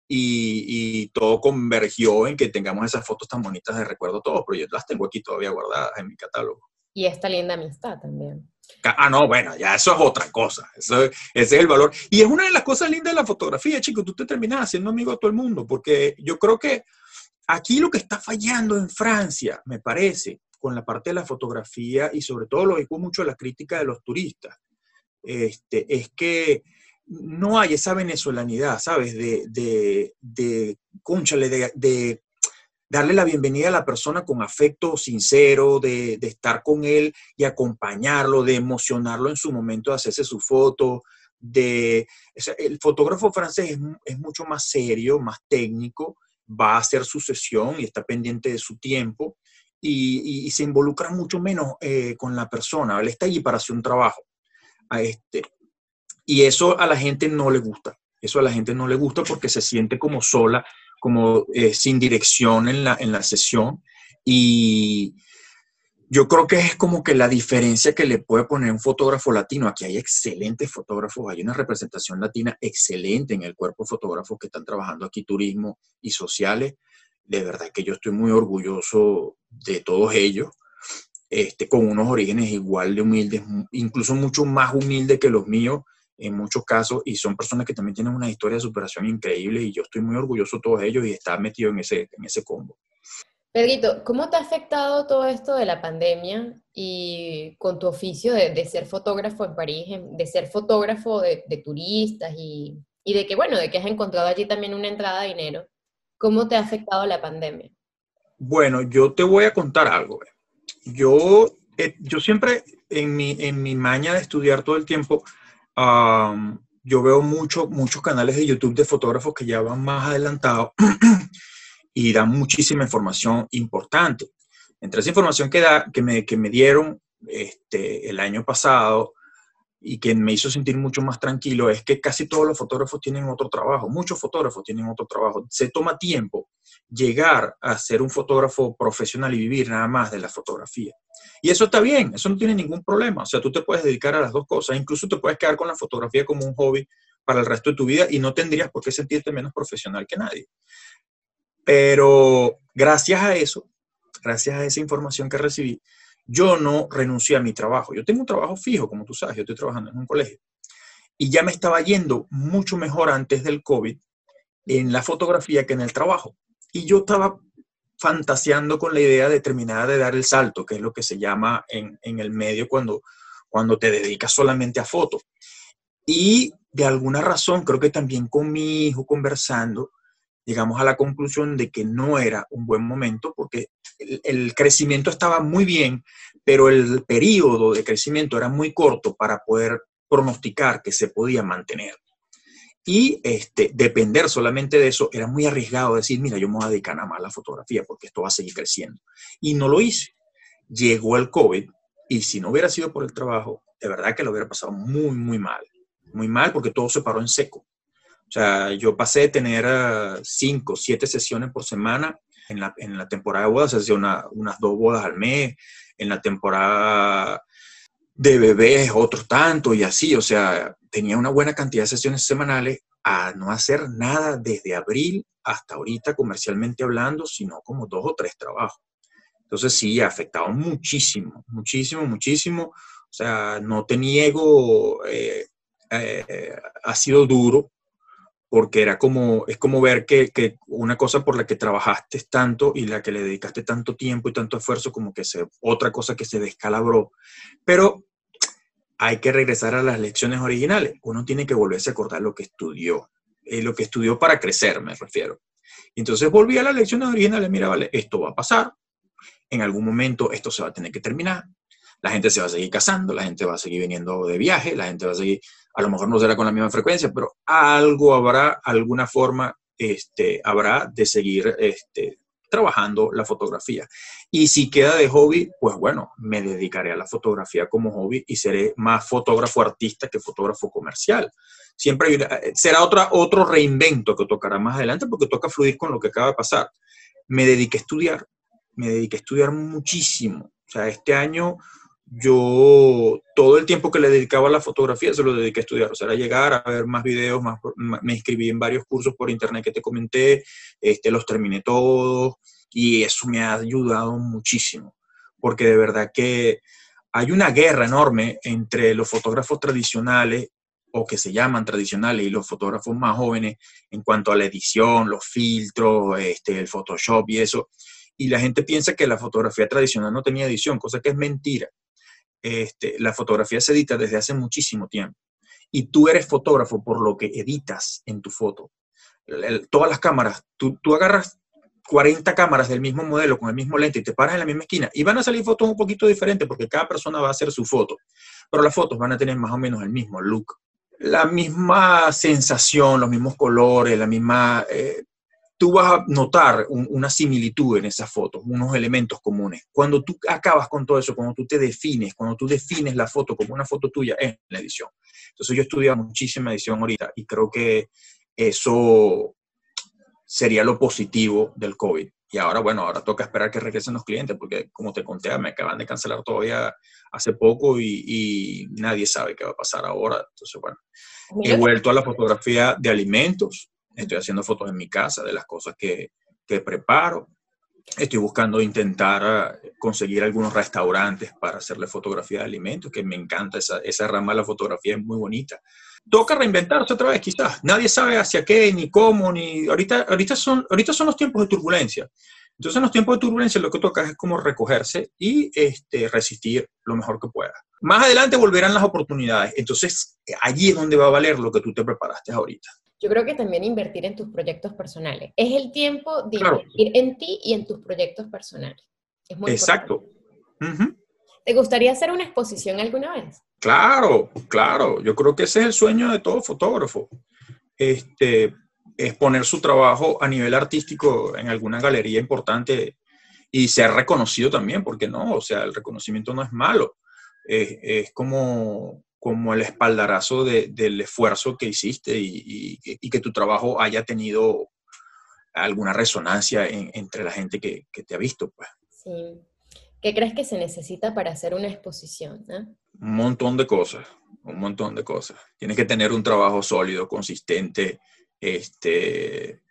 S2: y, todo convergió en que tengamos esas fotos tan bonitas de recuerdo todos, pero yo las tengo aquí todavía guardadas en mi catálogo.
S1: Y esta linda amistad también.
S2: Ah, no, bueno, ya eso es otra cosa. Eso, ese es el valor. Y es una de las cosas lindas de la fotografía, chicos. Tú te terminas haciendo amigo a todo el mundo, porque yo creo que aquí lo que está fallando en Francia, me parece, con la parte de la fotografía y sobre todo lo digo mucho la crítica de los turistas, este, es que no hay esa venezolanidad, ¿sabes? De, de, de, de, de darle la bienvenida a la persona con afecto sincero, de, estar con él y acompañarlo, de emocionarlo en su momento de hacerse su foto. De, el fotógrafo francés es, mucho más serio, más técnico, va a hacer su sesión y está pendiente de su tiempo y, se involucra mucho menos eh, con la persona. Él está allí para hacer un trabajo. Este, y eso a la gente no le gusta. Eso a la gente no le gusta porque se siente como sola como eh, sin dirección en la, en la sesión. Y, yo creo que es como que la diferencia que le puede poner un fotógrafo latino. Aquí hay excelentes fotógrafos, hay una representación latina excelente en el cuerpo de fotógrafos que están trabajando aquí turismo y sociales. De verdad que yo estoy muy orgulloso de todos ellos, este, con unos orígenes igual de humildes, incluso mucho más humildes que los míos en muchos casos, y son personas que también tienen una historia de superación increíble, y yo estoy muy orgulloso de todos ellos y estar metido en ese, en ese combo.
S1: Pedrito, ¿cómo te ha afectado todo esto de la pandemia y con tu oficio de, ser fotógrafo en París, de ser fotógrafo de, turistas y, de que, bueno, de que has encontrado allí también una entrada de dinero? ¿Cómo te ha afectado la pandemia?
S2: Bueno, yo te voy a contar algo. Yo, eh, yo siempre, en mi, en mi maña de estudiar todo el tiempo, yo veo mucho, muchos canales de YouTube de fotógrafos que ya van más adelantados y dan muchísima información importante. Entre esa información que, da, que, me, que me dieron este, el año pasado y que me hizo sentir mucho más tranquilo es que casi todos los fotógrafos tienen otro trabajo, muchos fotógrafos tienen otro trabajo. Se toma tiempo llegar a ser un fotógrafo profesional y vivir nada más de la fotografía. Y eso está bien, eso no tiene ningún problema. O sea, tú te puedes dedicar a las dos cosas, incluso te puedes quedar con la fotografía como un hobby para el resto de tu vida y no tendrías por qué sentirte menos profesional que nadie. Pero gracias a eso, gracias a esa información que recibí, yo no renuncié a mi trabajo. Yo tengo un trabajo fijo, como tú sabes, yo estoy trabajando en un colegio. Y ya me estaba yendo mucho mejor antes del COVID en la fotografía que en el trabajo. Y yo estaba fantaseando con la idea de terminar de dar el salto, que es lo que se llama en, en el medio cuando, cuando te dedicas solamente a fotos. Y de alguna razón, creo que también con mi hijo conversando, llegamos a la conclusión de que no era un buen momento porque el, crecimiento estaba muy bien, pero el periodo de crecimiento era muy corto para poder pronosticar que se podía mantener. Y este, depender solamente de eso era muy arriesgado decir, mira, yo me voy a dedicar nada más a la fotografía porque esto va a seguir creciendo. Y no lo hice. Llegó el COVID y si no hubiera sido por el trabajo, de verdad que lo hubiera pasado muy, muy mal. Muy mal porque todo se paró en seco. O sea, yo pasé de tener uh, cinco, siete sesiones por semana en la, en la temporada de bodas, hacía una, unas dos bodas al mes, en la temporada de bebés otros tanto y así, o sea, tenía una buena cantidad de sesiones semanales a no hacer nada desde abril hasta ahorita comercialmente hablando, sino como dos o tres trabajos. Entonces sí, ha afectado muchísimo, muchísimo, muchísimo. O sea, no te niego, eh, eh, ha sido duro, porque era como, es como ver que, una cosa por la que trabajaste tanto y la que le dedicaste tanto tiempo y tanto esfuerzo, como que se, otra cosa que se descalabró. Pero hay que regresar a las lecciones originales. Uno tiene que volverse a acordar lo que estudió, eh, lo que estudió para crecer, me refiero. Entonces volví a las lecciones originales, mira, vale, esto va a pasar, en algún momento esto se va a tener que terminar, la gente se va a seguir casando, la gente va a seguir viniendo de viaje, la gente va a seguir, a lo mejor no será con la misma frecuencia, pero algo habrá, alguna forma este, habrá de seguir este, trabajando la fotografía. Y si queda de hobby, pues bueno, me dedicaré a la fotografía como hobby y seré más fotógrafo artista que fotógrafo comercial. Siempre será otra, otro reinvento que tocará más adelante porque toca fluir con lo que acaba de pasar. Me dediqué a estudiar, me dediqué a estudiar muchísimo. O sea, este año yo todo el tiempo que le dedicaba a la fotografía se lo dediqué a estudiar, o sea, a llegar a ver más videos, más, me inscribí en varios cursos por internet que te comenté, este, los terminé todos y eso me ha ayudado muchísimo, porque de verdad que hay una guerra enorme entre los fotógrafos tradicionales o que se llaman tradicionales y los fotógrafos más jóvenes en cuanto a la edición, los filtros, este, el Photoshop y eso. Y la gente piensa que la fotografía tradicional no tenía edición, cosa que es mentira este, la fotografía se edita desde hace muchísimo tiempo. Y tú eres fotógrafo por lo que editas en tu foto. todas las cámaras, tú, agarras 40 cámaras del mismo modelo con el mismo lente y te paras en la misma esquina y van a salir fotos un poquito diferentes porque cada persona va a hacer su foto, pero las fotos van a tener más o menos el mismo look, la misma sensación, los mismos colores, la misma eh, tú vas a notar una similitud en esas fotos, unos elementos comunes. Cuando tú acabas con todo eso, cuando tú te defines, cuando tú defines la foto como una foto tuya, es la edición. Entonces yo estudiado muchísima edición ahorita y creo que eso sería lo positivo del COVID. y ahora, bueno, ahora toca esperar que regresen los clientes, porque como te conté, me acaban de cancelar todavía hace poco y, nadie sabe qué va a pasar ahora. Entonces, bueno, he vuelto a la fotografía de alimentos, estoy haciendo fotos en mi casa de las cosas que, que preparo. Estoy buscando intentar eh, conseguir algunos restaurantes para hacerle fotografía de alimentos, que me encanta esa, esa rama de la fotografía, es muy bonita toca reinventarse otra vez, quizás. Nadie sabe hacia qué, ni cómo, ni... Ahorita, ahorita, son, ahorita son los tiempos de turbulencia. Entonces, en los tiempos de turbulencia lo que toca es como recogerse y este, resistir lo mejor que pueda. Más adelante volverán las oportunidades. Entonces, allí es donde va a valer lo que tú te preparaste ahorita.
S1: Yo creo que también invertir en tus proyectos personales. Es el tiempo de invertir en ti y en tus proyectos personales. Es muy
S2: Exacto.
S1: ¿Te gustaría hacer una exposición alguna vez?
S2: Claro, claro. Yo creo que ese es el sueño de todo fotógrafo. Este, exponer su trabajo a nivel artístico en alguna galería importante y ser reconocido también, porque no, o sea, el reconocimiento no es malo. Es, como, como el espaldarazo del esfuerzo que hiciste y, que tu trabajo haya tenido alguna resonancia entre la gente que, que, te ha visto. Pues.
S1: Sí. ¿Qué crees que se necesita para hacer una exposición?
S2: Un montón de cosas, un montón de cosas. Tienes que tener un trabajo sólido, consistente, este,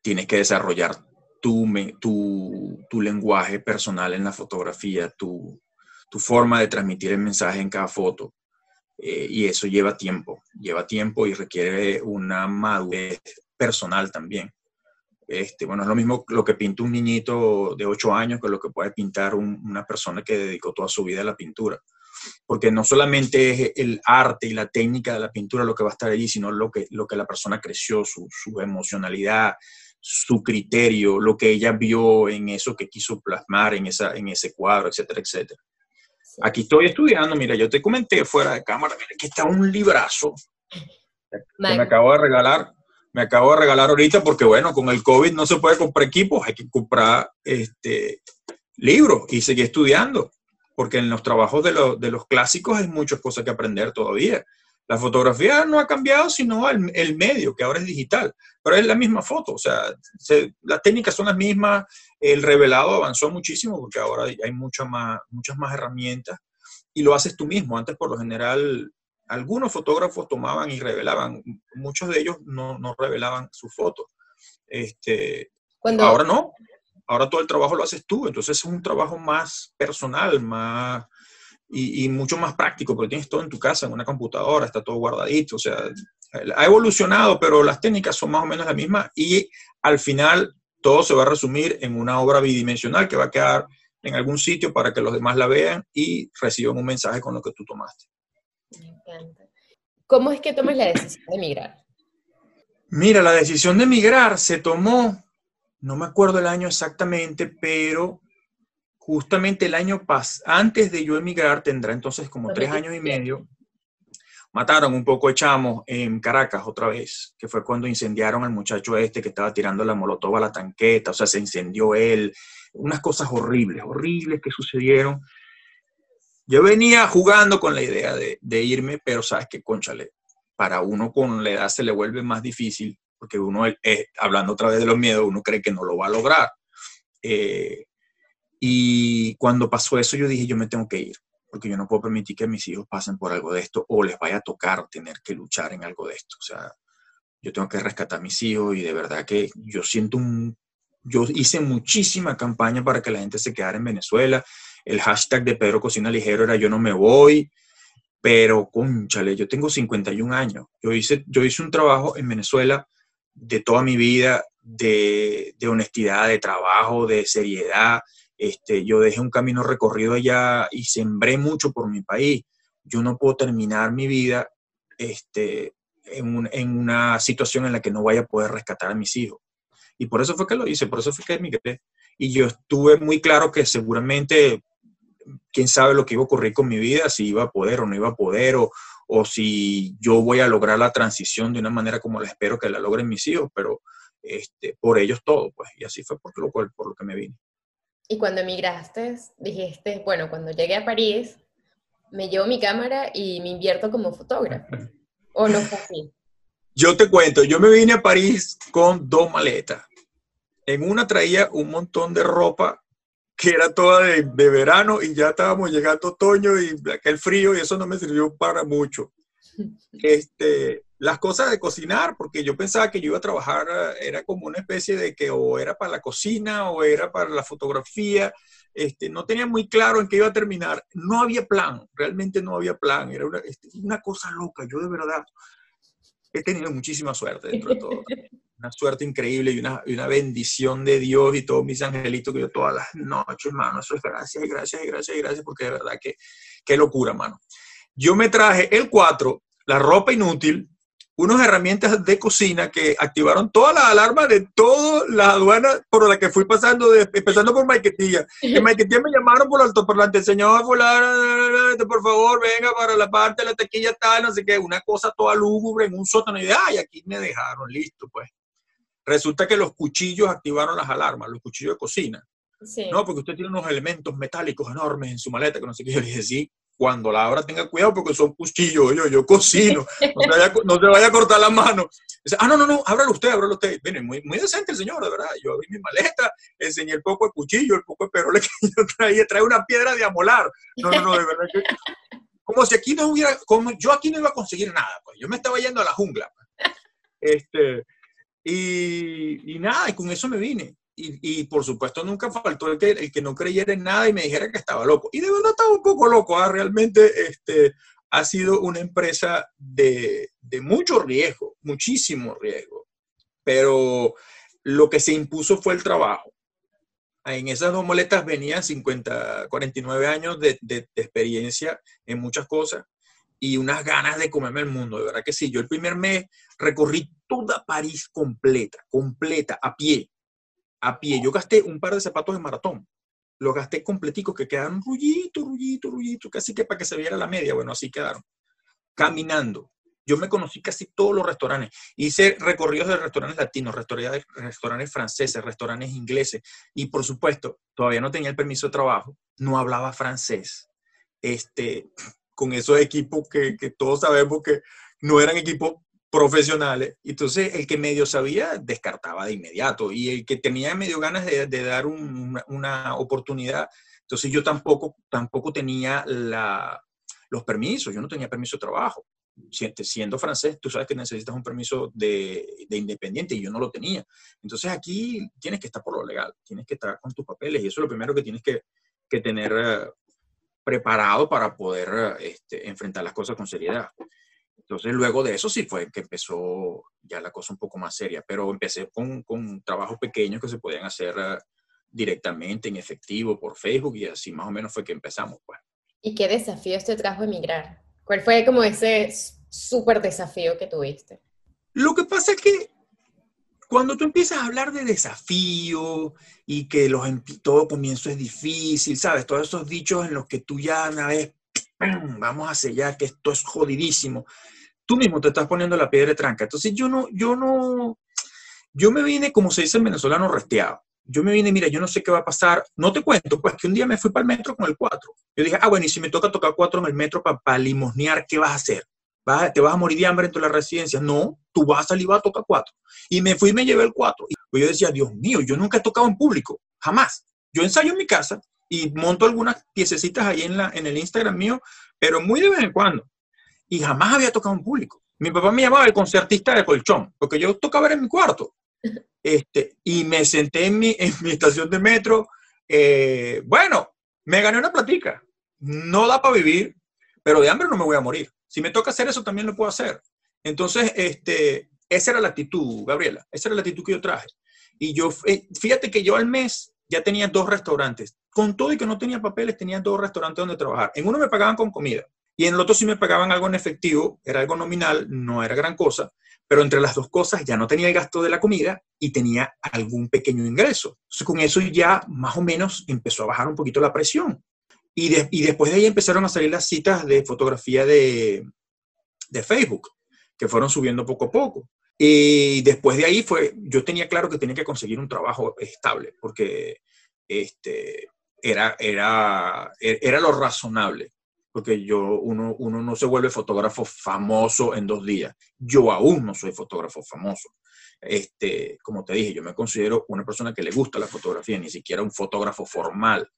S2: tienes que desarrollar tu, tu, tu lenguaje personal en la fotografía, tu, tu, forma de transmitir el mensaje en cada foto. Eh, y eso lleva tiempo, lleva tiempo y requiere una madurez personal también. Este, bueno, es lo mismo lo que pinta un niñito de 8 años que lo que puede pintar una persona que dedicó toda su vida a la pintura. Porque no solamente es el arte y la técnica de la pintura lo que va a estar allí, sino lo que, lo que la persona creció, su, su emocionalidad, su criterio, lo que ella vio en eso que quiso plasmar en, esa, en ese cuadro, etcétera, etcétera. Aquí estoy estudiando, mira, yo te comenté fuera de cámara, mira, aquí está un librazo. Que me acabo de regalar me acabo de regalar ahorita porque, bueno, con el COVID no se puede comprar equipos, hay que comprar este, libros y seguir estudiando, porque en los trabajos de, de los clásicos hay muchas cosas que aprender todavía. La fotografía no ha cambiado, sino el, el, medio, que ahora es digital, pero es la misma foto, o sea, las técnicas son las mismas, el revelado avanzó muchísimo porque ahora hay muchas más, muchas más herramientas y lo haces tú mismo. Antes, por lo general, algunos fotógrafos tomaban y revelaban, muchos de ellos no, no revelaban su foto. Este, Ahora no, ahora todo el trabajo lo haces tú, entonces es un trabajo más personal, más y, y, mucho más práctico, porque tienes todo en tu casa, en una computadora, está todo guardadito, o sea, ha evolucionado, pero las técnicas son más o menos las mismas y al final todo se va a resumir en una obra bidimensional que va a quedar en algún sitio para que los demás la vean y reciban un mensaje con lo que tú tomaste.
S1: Me encanta. ¿Cómo es que tomas la decisión de emigrar?
S2: Mira, la decisión de emigrar se tomó, no me acuerdo el año exactamente, pero justamente el año pas antes de yo emigrar, tendrá entonces como tres años y medio, mataron un poco de chamos en Caracas otra vez, que fue cuando incendiaron al muchacho este que estaba tirando la molotov a la tanqueta, o sea, se incendió él, unas cosas horribles, horribles que sucedieron. Yo venía jugando con la idea de, irme, pero sabes que, conchale, para uno con la edad se le vuelve más difícil, porque uno, eh, hablando otra vez de los miedos, uno cree que no lo va a lograr. Eh, y cuando pasó eso, yo dije, yo me tengo que ir, porque yo no puedo permitir que mis hijos pasen por algo de esto o les vaya a tocar tener que luchar en algo de esto. O sea, yo tengo que rescatar a mis hijos y de verdad que yo siento un... Yo hice muchísima campaña para que la gente se quedara en Venezuela el hashtag de Pedro Cocina Ligero era yo no me voy, pero conchale, yo tengo 51 años. Yo hice, yo hice un trabajo en Venezuela de toda mi vida, de, honestidad, de trabajo, de seriedad. Este, yo dejé un camino recorrido allá y sembré mucho por mi país. Yo no puedo terminar mi vida este, en, una situación en la que no vaya a poder rescatar a mis hijos. Y por eso fue que lo hice, por eso fue que emigré. Y yo estuve muy claro que seguramente quién sabe lo que iba a ocurrir con mi vida, si iba a poder o no iba a poder, o, o si yo voy a lograr la transición de una manera como la espero que la logren mis hijos, pero este, por ellos todo, pues, y así fue por lo, cual, por lo que me vine.
S1: Y cuando emigraste, dijiste, bueno, cuando llegué a París, me llevo mi cámara y me invierto como fotógrafo. ¿O no fue así?
S2: Yo te cuento, yo me vine a París con dos maletas. En una traía un montón de ropa que era toda de, verano y ya estábamos llegando otoño y aquel frío y eso no me sirvió para mucho. Este, las cosas de cocinar, porque yo pensaba que yo iba a trabajar, era como una especie de que o era para la cocina o era para la fotografía, este, no tenía muy claro en qué iba a terminar, no había plan, realmente no había plan, era una, este, una cosa loca, yo de verdad he tenido muchísima suerte dentro de todo. Una suerte increíble y una, y una bendición de Dios y todos mis angelitos que yo todas las noches, hermano, eso es gracias, gracias, gracias, gracias, porque de verdad que qué locura, mano. Yo me traje el 4, la ropa inútil, unas herramientas de cocina que activaron todas las alarmas de todas las aduanas por las que fui pasando, empezando por Maiquetía. En Maiquetía me llamaron por altoparlante, señor fulano, por favor, venga para la parte de la taquilla tal, no sé qué, una cosa toda lúgubre en un sótano. Y ay, aquí me dejaron, listo, pues. Resulta que los cuchillos activaron las alarmas, los cuchillos de cocina. No, porque usted tiene unos elementos metálicos enormes en su maleta, que no sé qué. Yo le dije, sí, cuando la abra tenga cuidado porque son cuchillos, yo, yo cocino, no se, vaya, a cortar la mano. Ah, no, no, no, ábralo usted, ábralo usted. Viene muy, muy decente el señor, de verdad. Yo abrí mi maleta, enseñé el poco de cuchillo, el poco de peroles que yo traía, trae una piedra de amolar. No, no, no, de verdad que... Como si aquí no hubiera, como yo aquí no iba a conseguir nada, pues. Yo me estaba yendo a la jungla. Pues. Este, y, y nada, y con eso me vine y, por supuesto nunca faltó el que, el que no creyera en nada y me dijera que estaba loco. Y de verdad estaba un poco loco, ¿ah? realmente este, ha sido una empresa de, de mucho riesgo, muchísimo riesgo, pero lo que se impuso fue el trabajo. En esas dos moletas venían 50, 49 años de, de, de, experiencia en muchas cosas y unas ganas de comerme el mundo. De verdad que sí, yo el primer mes recorrí toda París completa, completa, a pie a pie. Yo gasté un par de zapatos de maratón. Los gasté completicos que quedaron rullito, rullito, rullito, casi que para que se viera la media. Bueno, así quedaron. Caminando. Yo me conocí casi todos los restaurantes. Hice recorridos de restaurantes latinos, restaurantes, restaurantes franceses, restaurantes ingleses. Y por supuesto, todavía no tenía el permiso de trabajo. No hablaba francés. Este, con esos equipos que, que todos sabemos que no eran equipos profesionales. Entonces, el que medio sabía, descartaba de inmediato. Y el que tenía medio ganas de, dar una oportunidad, entonces yo tampoco, tampoco tenía la, los permisos, yo no tenía permiso de trabajo. Siendo francés, tú sabes que necesitas un permiso de, de, independiente y yo no lo tenía. Entonces aquí tienes que estar por lo legal, tienes que estar con tus papeles y eso es lo primero que tienes que, que tener eh, preparado para poder este, enfrentar las cosas con seriedad. Entonces, luego de eso sí fue que empezó ya la cosa un poco más seria, pero empecé con, con trabajos pequeños que se podían hacer uh, directamente en efectivo por Facebook y así más o menos fue que empezamos. Pues.
S1: ¿Y qué desafíos te trajo emigrar? ¿Cuál fue como ese súper desafío que tuviste?
S2: Lo que pasa es que cuando tú empiezas a hablar de desafío y que los, todo comienzo es difícil, ¿sabes? Todos esos dichos en los que tú ya una vez, vamos a sellar que esto es jodidísimo tú mismo te estás poniendo la piedra tranca. Entonces yo no, yo no, yo me vine, como se dice en venezolano, resteado. Yo me vine, mira, yo no sé qué va a pasar. No te cuento, pues que un día me fui para el metro con el 4. Yo dije, ah, bueno, y si me toca tocar 4 en el metro para limosnear, ¿qué vas a hacer? ¿Te vas a morir de hambre en toda la residencia? No, tú vas a salir y vas a tocar 4. Y me fui y me llevé el 4. Y pues yo decía, Dios mío, yo nunca he tocado en público, jamás. Yo ensayo en mi casa y monto algunas piececitas ahí en, la, en el Instagram mío, pero muy de vez en cuando y jamás había tocado en público. Mi papá me llamaba el concertista de colchón, porque yo tocaba en mi cuarto. Este, y me senté en mi, en mi estación de metro. Eh, bueno, me gané una platica. No da para vivir, pero de hambre no me voy a morir. Si me toca hacer eso, también lo puedo hacer. Entonces, este, esa era la actitud, Gabriela. Esa era la actitud que yo traje. Y yo, eh, fíjate que yo al mes ya tenía dos restaurantes. Con todo y que no tenía papeles, tenía dos restaurantes donde trabajar. En uno me pagaban con comida y en el otro sí me pagaban algo en efectivo, era algo nominal, no era gran cosa, pero entre las dos cosas ya no tenía el gasto de la comida y tenía algún pequeño ingreso. Entonces con eso ya más o menos empezó a bajar un poquito la presión. Y, y después de ahí empezaron a salir las citas de fotografía de, de Facebook, que fueron subiendo poco a poco. Y después de ahí fue, yo tenía claro que tenía que conseguir un trabajo estable, porque este, era, era, era lo razonable porque yo, uno, uno no se vuelve fotógrafo famoso en dos días. Yo aún no soy fotógrafo famoso. Este, como te dije, yo me considero una persona que le gusta la fotografía, ni siquiera un fotógrafo formal,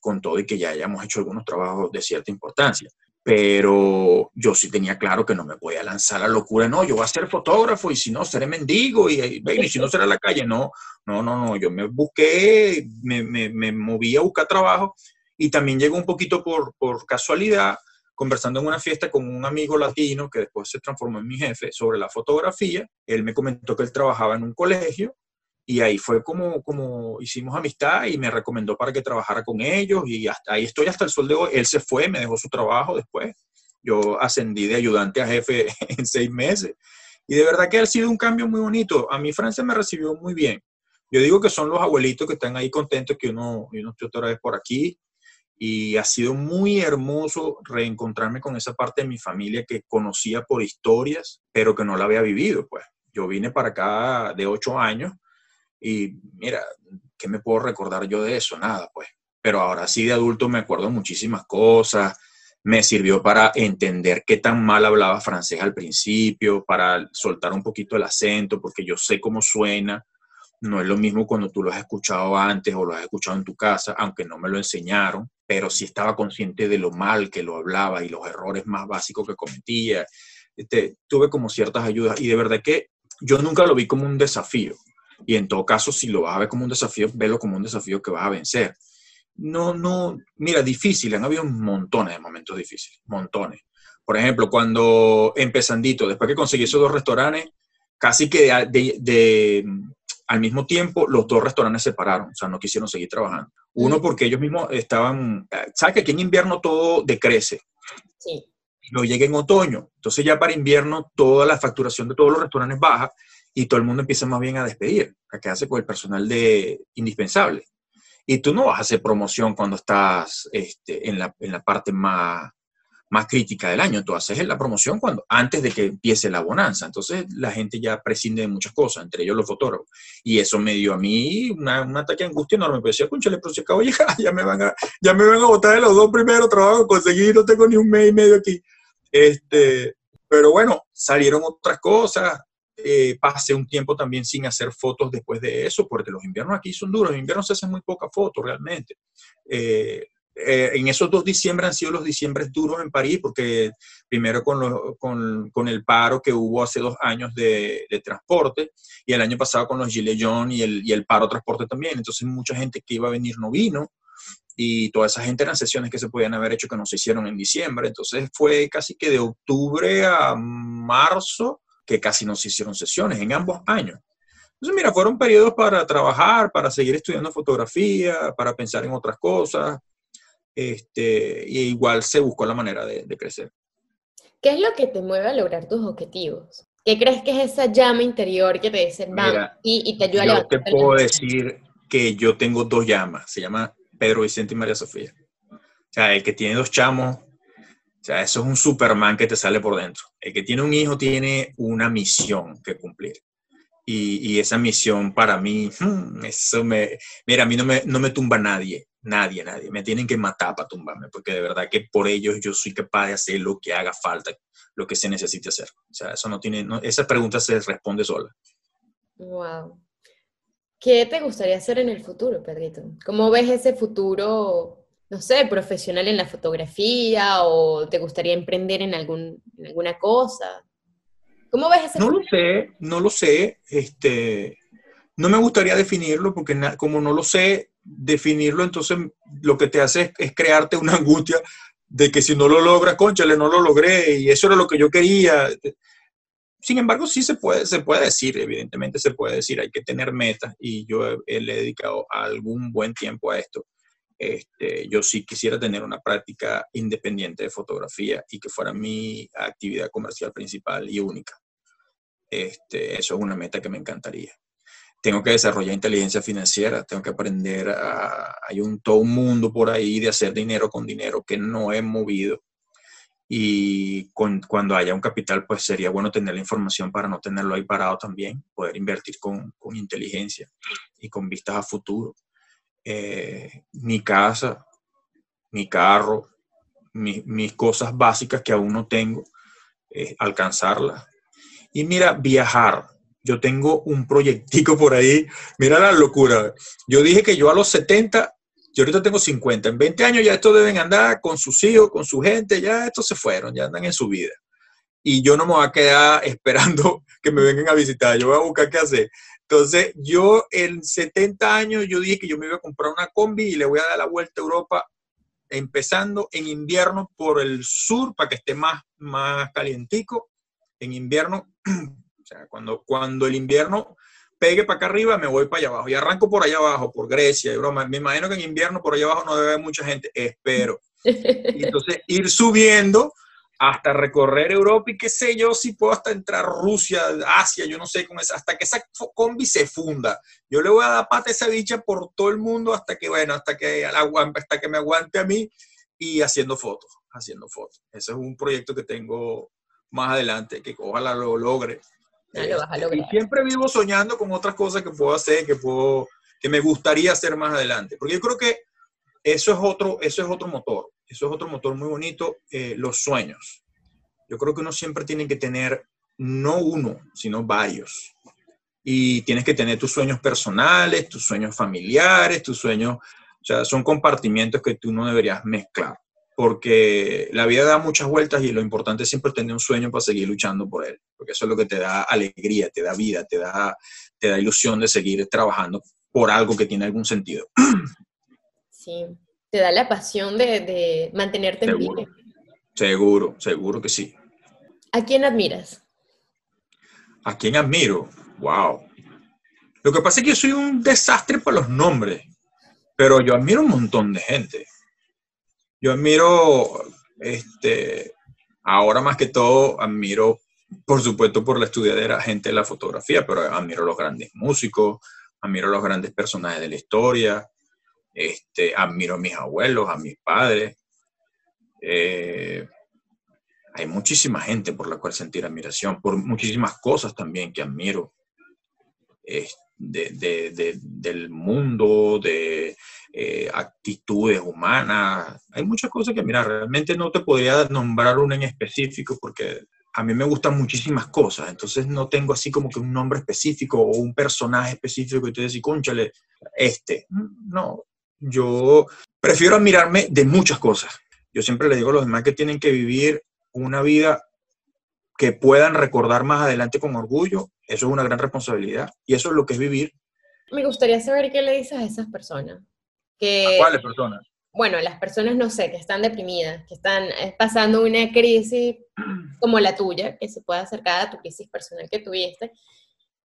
S2: con todo y que ya hayamos hecho algunos trabajos de cierta importancia. Pero yo sí tenía claro que no me podía lanzar a la locura, no, yo voy a ser fotógrafo y si no, seré mendigo y, y, si no, será la calle. No, no, no, no, yo me busqué, me, me, me moví a buscar trabajo y también llegó un poquito por, por casualidad conversando en una fiesta con un amigo latino que después se transformó en mi jefe sobre la fotografía. Él me comentó que él trabajaba en un colegio y ahí fue como, como hicimos amistad y me recomendó para que trabajara con ellos y hasta ahí estoy hasta el sol de hoy. Él se fue, me dejó su trabajo después. Yo ascendí de ayudante a jefe en seis meses. Y de verdad que ha sido un cambio muy bonito. A mí Francia me recibió muy bien. Yo digo que son los abuelitos que están ahí contentos que uno, uno estoy otra vez por aquí y ha sido muy hermoso reencontrarme con esa parte de mi familia que conocía por historias, pero que no la había vivido, pues. Yo vine para acá de ocho años y mira, ¿qué me puedo recordar yo de eso? Nada, pues. Pero ahora sí de adulto me acuerdo muchísimas cosas, me sirvió para entender qué tan mal hablaba francés al principio, para soltar un poquito el acento, porque yo sé cómo suena, no es lo mismo cuando tú lo has escuchado antes o lo has escuchado en tu casa, aunque no me lo enseñaron pero sí estaba consciente de lo mal que lo hablaba y los errores más básicos que cometía. Este, tuve como ciertas ayudas y de verdad que yo nunca lo vi como un desafío. Y en todo caso, si lo vas a ver como un desafío, velo como un desafío que vas a vencer. No, no, mira, difícil, han habido montones de momentos difíciles, montones. Por ejemplo, cuando empezandito, después que conseguí esos dos restaurantes, casi que de, al mismo tiempo los dos restaurantes se separaron, o sea, no quisieron seguir trabajando. Uno porque ellos mismos estaban, ¿sabes que aquí en invierno todo decrece? Sí. No llega en otoño. Entonces ya para invierno toda la facturación de todos los restaurantes baja y todo el mundo empieza más bien a despedir, a quedarse con el personal de indispensable. Y tú no vas a hacer promoción cuando estás este, en, la, en la parte más, más crítica del año. Tú haces la promoción cuando, antes de que empiece la bonanza. Entonces la gente ya prescinde de muchas cosas, entre ellos los fotógrafos. Y eso me dio a mí una, un ataque de angustia enorme. Pero decía, conchale, pero si acabo de ya me van a, ya me van a botar de los dos primeros trabajos, conseguí, no tengo ni un mes y medio aquí. Este, pero bueno, salieron otras cosas. Eh, pasé un tiempo también sin hacer fotos después de eso, porque los inviernos aquí son duros. En invierno se hacen muy pocas fotos realmente. Eh, eh, en esos dos diciembre han sido los diciembres duros en París, porque primero con, con, con, el paro que hubo hace dos años de, de, transporte, y el año pasado con los Gilets jaunes y el, y el paro transporte también. Entonces mucha gente que iba a venir no vino, y toda esa gente eran sesiones que se podían haber hecho que no se hicieron en diciembre. Entonces fue casi que de octubre a marzo que casi no se hicieron sesiones en ambos años. Entonces, mira, fueron periodos para trabajar, para seguir estudiando fotografía, para pensar en otras cosas, este, y igual se buscó la manera de, crecer.
S1: ¿Qué es lo que te mueve a lograr tus objetivos? ¿Qué crees que es esa llama interior que te dice, y, y, te ayuda a
S2: Yo te puedo decir que yo tengo dos llamas, se llama Pedro Vicente y María Sofía. O sea, el que tiene dos chamos, o sea, eso es un Superman que te sale por dentro. El que tiene un hijo tiene una misión que cumplir. Y, y esa misión para mí, hmm, eso me, mira, a mí no me, no me tumba nadie Nadie, nadie. Me tienen que matar para tumbarme, porque de verdad que por ellos yo soy capaz de hacer lo que haga falta, lo que se necesite hacer. O sea, eso no tiene, esa pregunta se responde sola.
S1: Wow. ¿Qué te gustaría hacer en el futuro, Pedrito? ¿Cómo ves ese futuro, no sé, profesional en la fotografía o te gustaría emprender en, algún, alguna cosa? ¿Cómo ves ese
S2: no futuro? No lo sé, no lo sé. Este, no me gustaría definirlo porque como no lo sé, definirlo, entonces lo que te hace es, crearte una angustia de que si no lo logras, conchale, no lo logré y eso era lo que yo quería. Sin embargo, sí se puede, se puede decir, evidentemente se puede decir, hay que tener metas y yo le he dedicado algún buen tiempo a esto. Este, yo sí quisiera tener una práctica independiente de fotografía y que fuera mi actividad comercial principal y única. Este, eso es una meta que me encantaría tengo que desarrollar inteligencia financiera, tengo que aprender a, hay un todo un mundo por ahí de hacer dinero con dinero que no he movido. Y cuando haya un capital, pues sería bueno tener la información para no tenerlo ahí parado también, poder invertir con, con inteligencia y con vistas a futuro. Eh, mi casa, mi carro, mis cosas básicas que aún no tengo, eh, alcanzarlas. Y mira, viajar. Yo tengo un proyectico por ahí. Mira la locura. Yo dije que yo a los 70, yo ahorita tengo 50. En 20 años ya estos deben andar con sus hijos, con su gente. Ya estos se fueron, ya andan en su vida. Y yo no me voy a quedar esperando que me vengan a visitar. Yo voy a buscar qué hacer. Entonces, yo en 70 años, yo dije que yo me iba a comprar una combi y le voy a dar la vuelta a Europa, empezando en invierno por el sur para que esté más, más calientico. En invierno, sea, cuando, cuando el invierno pegue para acá arriba, me voy para allá abajo. Y arranco por allá abajo, por Grecia y broma. Me imagino que en invierno por allá abajo no debe haber mucha gente. Espero. Entonces, ir subiendo hasta recorrer Europa y qué sé yo, si puedo hasta entrar Rusia, Asia, yo no sé, con esa, hasta que esa combi se funda. Yo le voy a dar pata a esa bicha por todo el mundo hasta que, bueno, hasta que, hasta que me aguante a mí y haciendo fotos, haciendo fotos. Ese es un proyecto que tengo más adelante, que ojalá lo logre. Este, y siempre vivo soñando con otras cosas que puedo hacer, que puedo, que me gustaría hacer más adelante. Porque yo creo que eso es otro, eso es otro motor. Eso es otro motor muy bonito, eh, los sueños. Yo creo que uno siempre tiene que tener no uno, sino varios. Y tienes que tener tus sueños personales, tus sueños familiares, tus sueños, o sea, son compartimientos que tú no deberías mezclar, porque la vida da muchas vueltas y lo importante es siempre tener un sueño para seguir luchando por él, porque eso es lo que te da alegría, te da vida, te da, te da ilusión de seguir trabajando por algo que tiene algún sentido.
S1: Sí, te da la pasión de, mantenerte en pie.
S2: Seguro, seguro que sí.
S1: ¿A quién admiras?
S2: ¿A quién admiro? Wow. Lo que pasa es que yo soy un desastre para los nombres, pero yo admiro un montón de gente. Yo admiro, este, ahora más que todo, admiro, por supuesto, por la estudiadera gente de la fotografía, pero admiro los grandes músicos, admiro los grandes personajes de la historia, este, admiro a mis abuelos, a mis padres. Eh, hay muchísima gente por la cual sentir admiración, por muchísimas cosas también que admiro del mundo, de eh, actitudes humanas. Hay muchas cosas que, mira, realmente no te podría nombrar una en específico porque a mí me gustan muchísimas cosas, entonces no tengo así como que un nombre específico o un personaje específico y te decís, conchale, este. No, yo prefiero admirarme de muchas cosas. Yo siempre le digo a los demás que tienen que vivir una vida que puedan recordar más adelante con orgullo. Eso es una gran responsabilidad y eso es lo que es vivir.
S1: Me gustaría saber qué le dices a esas personas. Que,
S2: ¿A cuáles personas?
S1: Bueno, las personas, no sé, que están deprimidas, que están eh, pasando una crisis como la tuya, que se puede acercar a tu crisis personal que tuviste,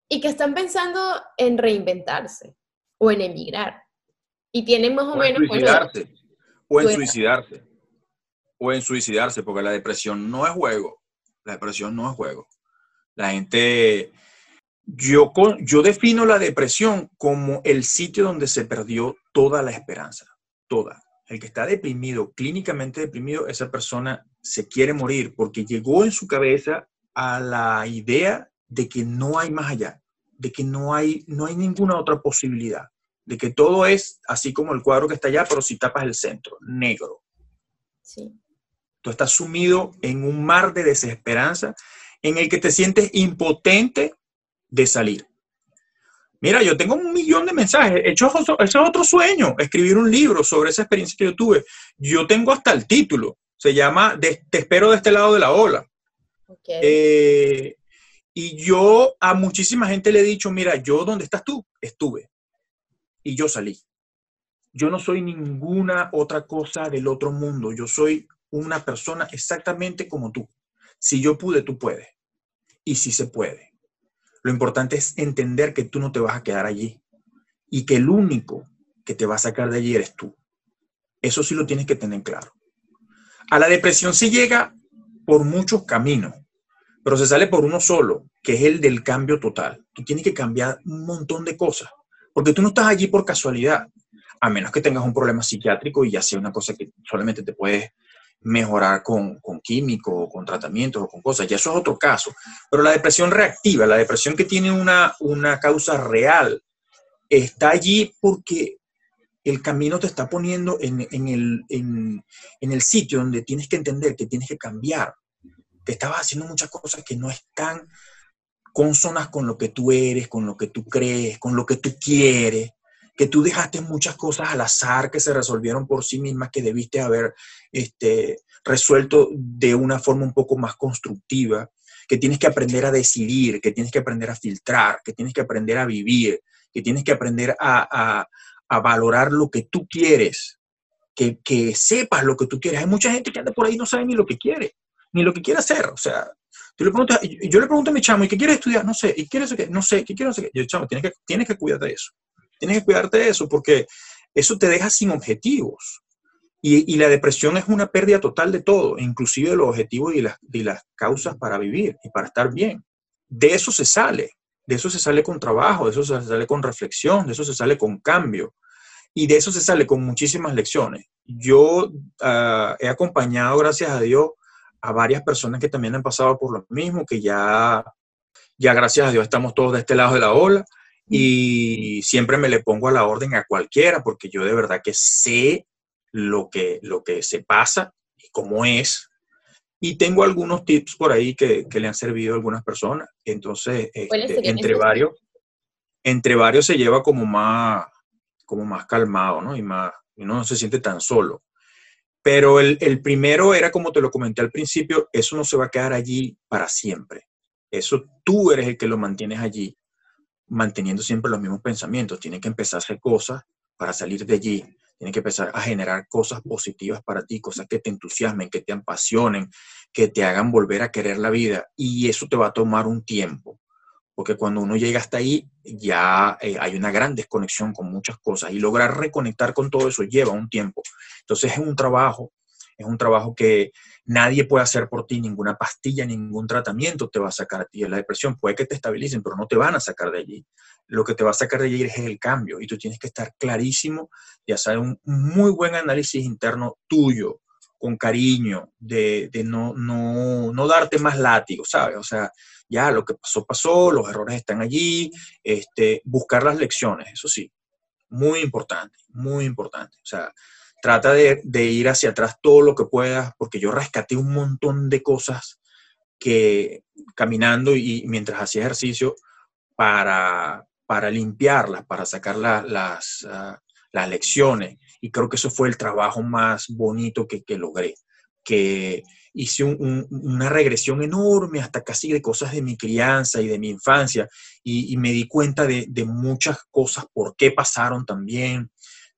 S1: y que están pensando en reinventarse o en emigrar y tienen más o, menos...
S2: En suicidarse, o en suicidarse. O en suicidarse, porque la depresión no es juego. La depresión no es juego. La gente... Yo, yo defino la depresión como el sitio donde se perdió toda la esperanza. Toda. El que está deprimido, clínicamente deprimido, esa persona se quiere morir porque llegó en su cabeza a la idea de que no hay más allá, de que no hay, no hay ninguna otra posibilidad de que todo es así como el cuadro que está allá, pero si tapas el centro, negro. Sí. Tú estás sumido en un mar de desesperanza en el que te sientes impotente de salir. Mira, yo tengo un millón de mensajes. Hecho, ese es otro sueño, escribir un libro sobre esa experiencia que yo tuve. Yo tengo hasta el título. Se llama Te espero de este lado de la ola. Eh, y yo a muchísima gente le he dicho, mira, yo donde estás tú, estuve y yo salí. Yo no soy ninguna otra cosa del otro mundo. Yo soy una persona exactamente como tú. Si yo pude, tú puedes. Y si se puede. Lo importante es entender que tú no te vas a quedar allí y que el único que te va a sacar de allí eres tú. Eso sí lo tienes que tener claro. A la depresión se llega por muchos caminos, pero se sale por uno solo, que es el del cambio total. Tú tienes que cambiar un montón de cosas. Porque tú no estás allí por casualidad, a menos que tengas un problema psiquiátrico y ya sea una cosa que solamente te puedes mejorar con, con químicos o con tratamientos o con cosas, ya eso es otro caso. Pero la depresión reactiva, la depresión que tiene una, una causa real, está allí porque el camino te está poniendo en, el, en, el sitio donde tienes que entender que tienes que cambiar, que estabas haciendo muchas cosas que no están consonas con lo que tú eres, con lo que tú crees, con lo que tú quieres, que tú dejaste muchas cosas al azar que se resolvieron por sí mismas que debiste haber este, resuelto de una forma un poco más constructiva, que tienes que aprender a decidir, que tienes que aprender a filtrar, que tienes que aprender a vivir, que tienes que aprender a, valorar lo que tú quieres, que, que, sepas lo que tú quieres. Hay mucha gente que anda por ahí y no sabe ni lo que quiere, ni lo que quiere hacer. O sea, le yo le pregunto a mi chamo, ¿y qué quieres estudiar? No sé, ¿y quieres que No sé, ¿qué quieres hacer? Yo, chamo, tienes que, tienes que cuidarte de eso. Tienes que cuidarte de eso porque eso te deja sin objetivos. Y, la depresión es una pérdida total de todo, inclusive de los objetivos y las, y las causas para vivir y para estar bien. De eso se sale, de eso se sale con trabajo, de eso se sale con reflexión, de eso se sale con cambio y de eso se sale con muchísimas lecciones. Yo ah, he acompañado, gracias a Dios, a varias personas que también han pasado por lo mismo, que ya, ya gracias a Dios estamos todos de este lado de la ola y siempre me le pongo a la orden a cualquiera porque yo de verdad que sé lo que, lo que se pasa y cómo es. Y tengo algunos tips por ahí que, que le han servido a algunas personas. Entonces, este, entre varios, entre varios se lleva como más, como más calmado, ¿no? Y más, uno no se siente tan solo. Pero el, el, primero era, como te lo comenté al principio, eso no se va a quedar allí para siempre. Eso tú eres el que lo mantienes allí, manteniendo siempre los mismos pensamientos. Tiene que empezar a hacer cosas para salir de allí. Tienes que empezar a generar cosas positivas para ti, cosas que te entusiasmen, que te apasionen, que te hagan volver a querer la vida. Y eso te va a tomar un tiempo, porque cuando uno llega hasta ahí, ya eh, hay una gran desconexión con muchas cosas y lograr reconectar con todo eso lleva un tiempo. Entonces es un trabajo, es un trabajo que nadie puede hacer por ti, ninguna pastilla, ningún tratamiento te va a sacar a ti de la depresión. Puede que te estabilicen, pero no te van a sacar de allí lo que te va a sacar de allí es el cambio y tú tienes que estar clarísimo y hacer un muy buen análisis interno tuyo, con cariño, de, no, no, no, darte más látigo, ¿sabes? O sea, ya lo que pasó, pasó, los errores están allí, este, buscar las lecciones, eso sí, muy importante, muy importante. O sea, trata de, de ir hacia atrás todo lo que puedas, porque yo rescaté un montón de cosas que caminando y mientras hacía ejercicio para, para limpiarlas, para sacar las, ah, las lecciones. Y creo que eso fue el trabajo más bonito que, que logré, que hice una regresión enorme hasta casi de cosas de mi crianza y de mi infancia y, me di cuenta de, de, muchas cosas, por qué pasaron también,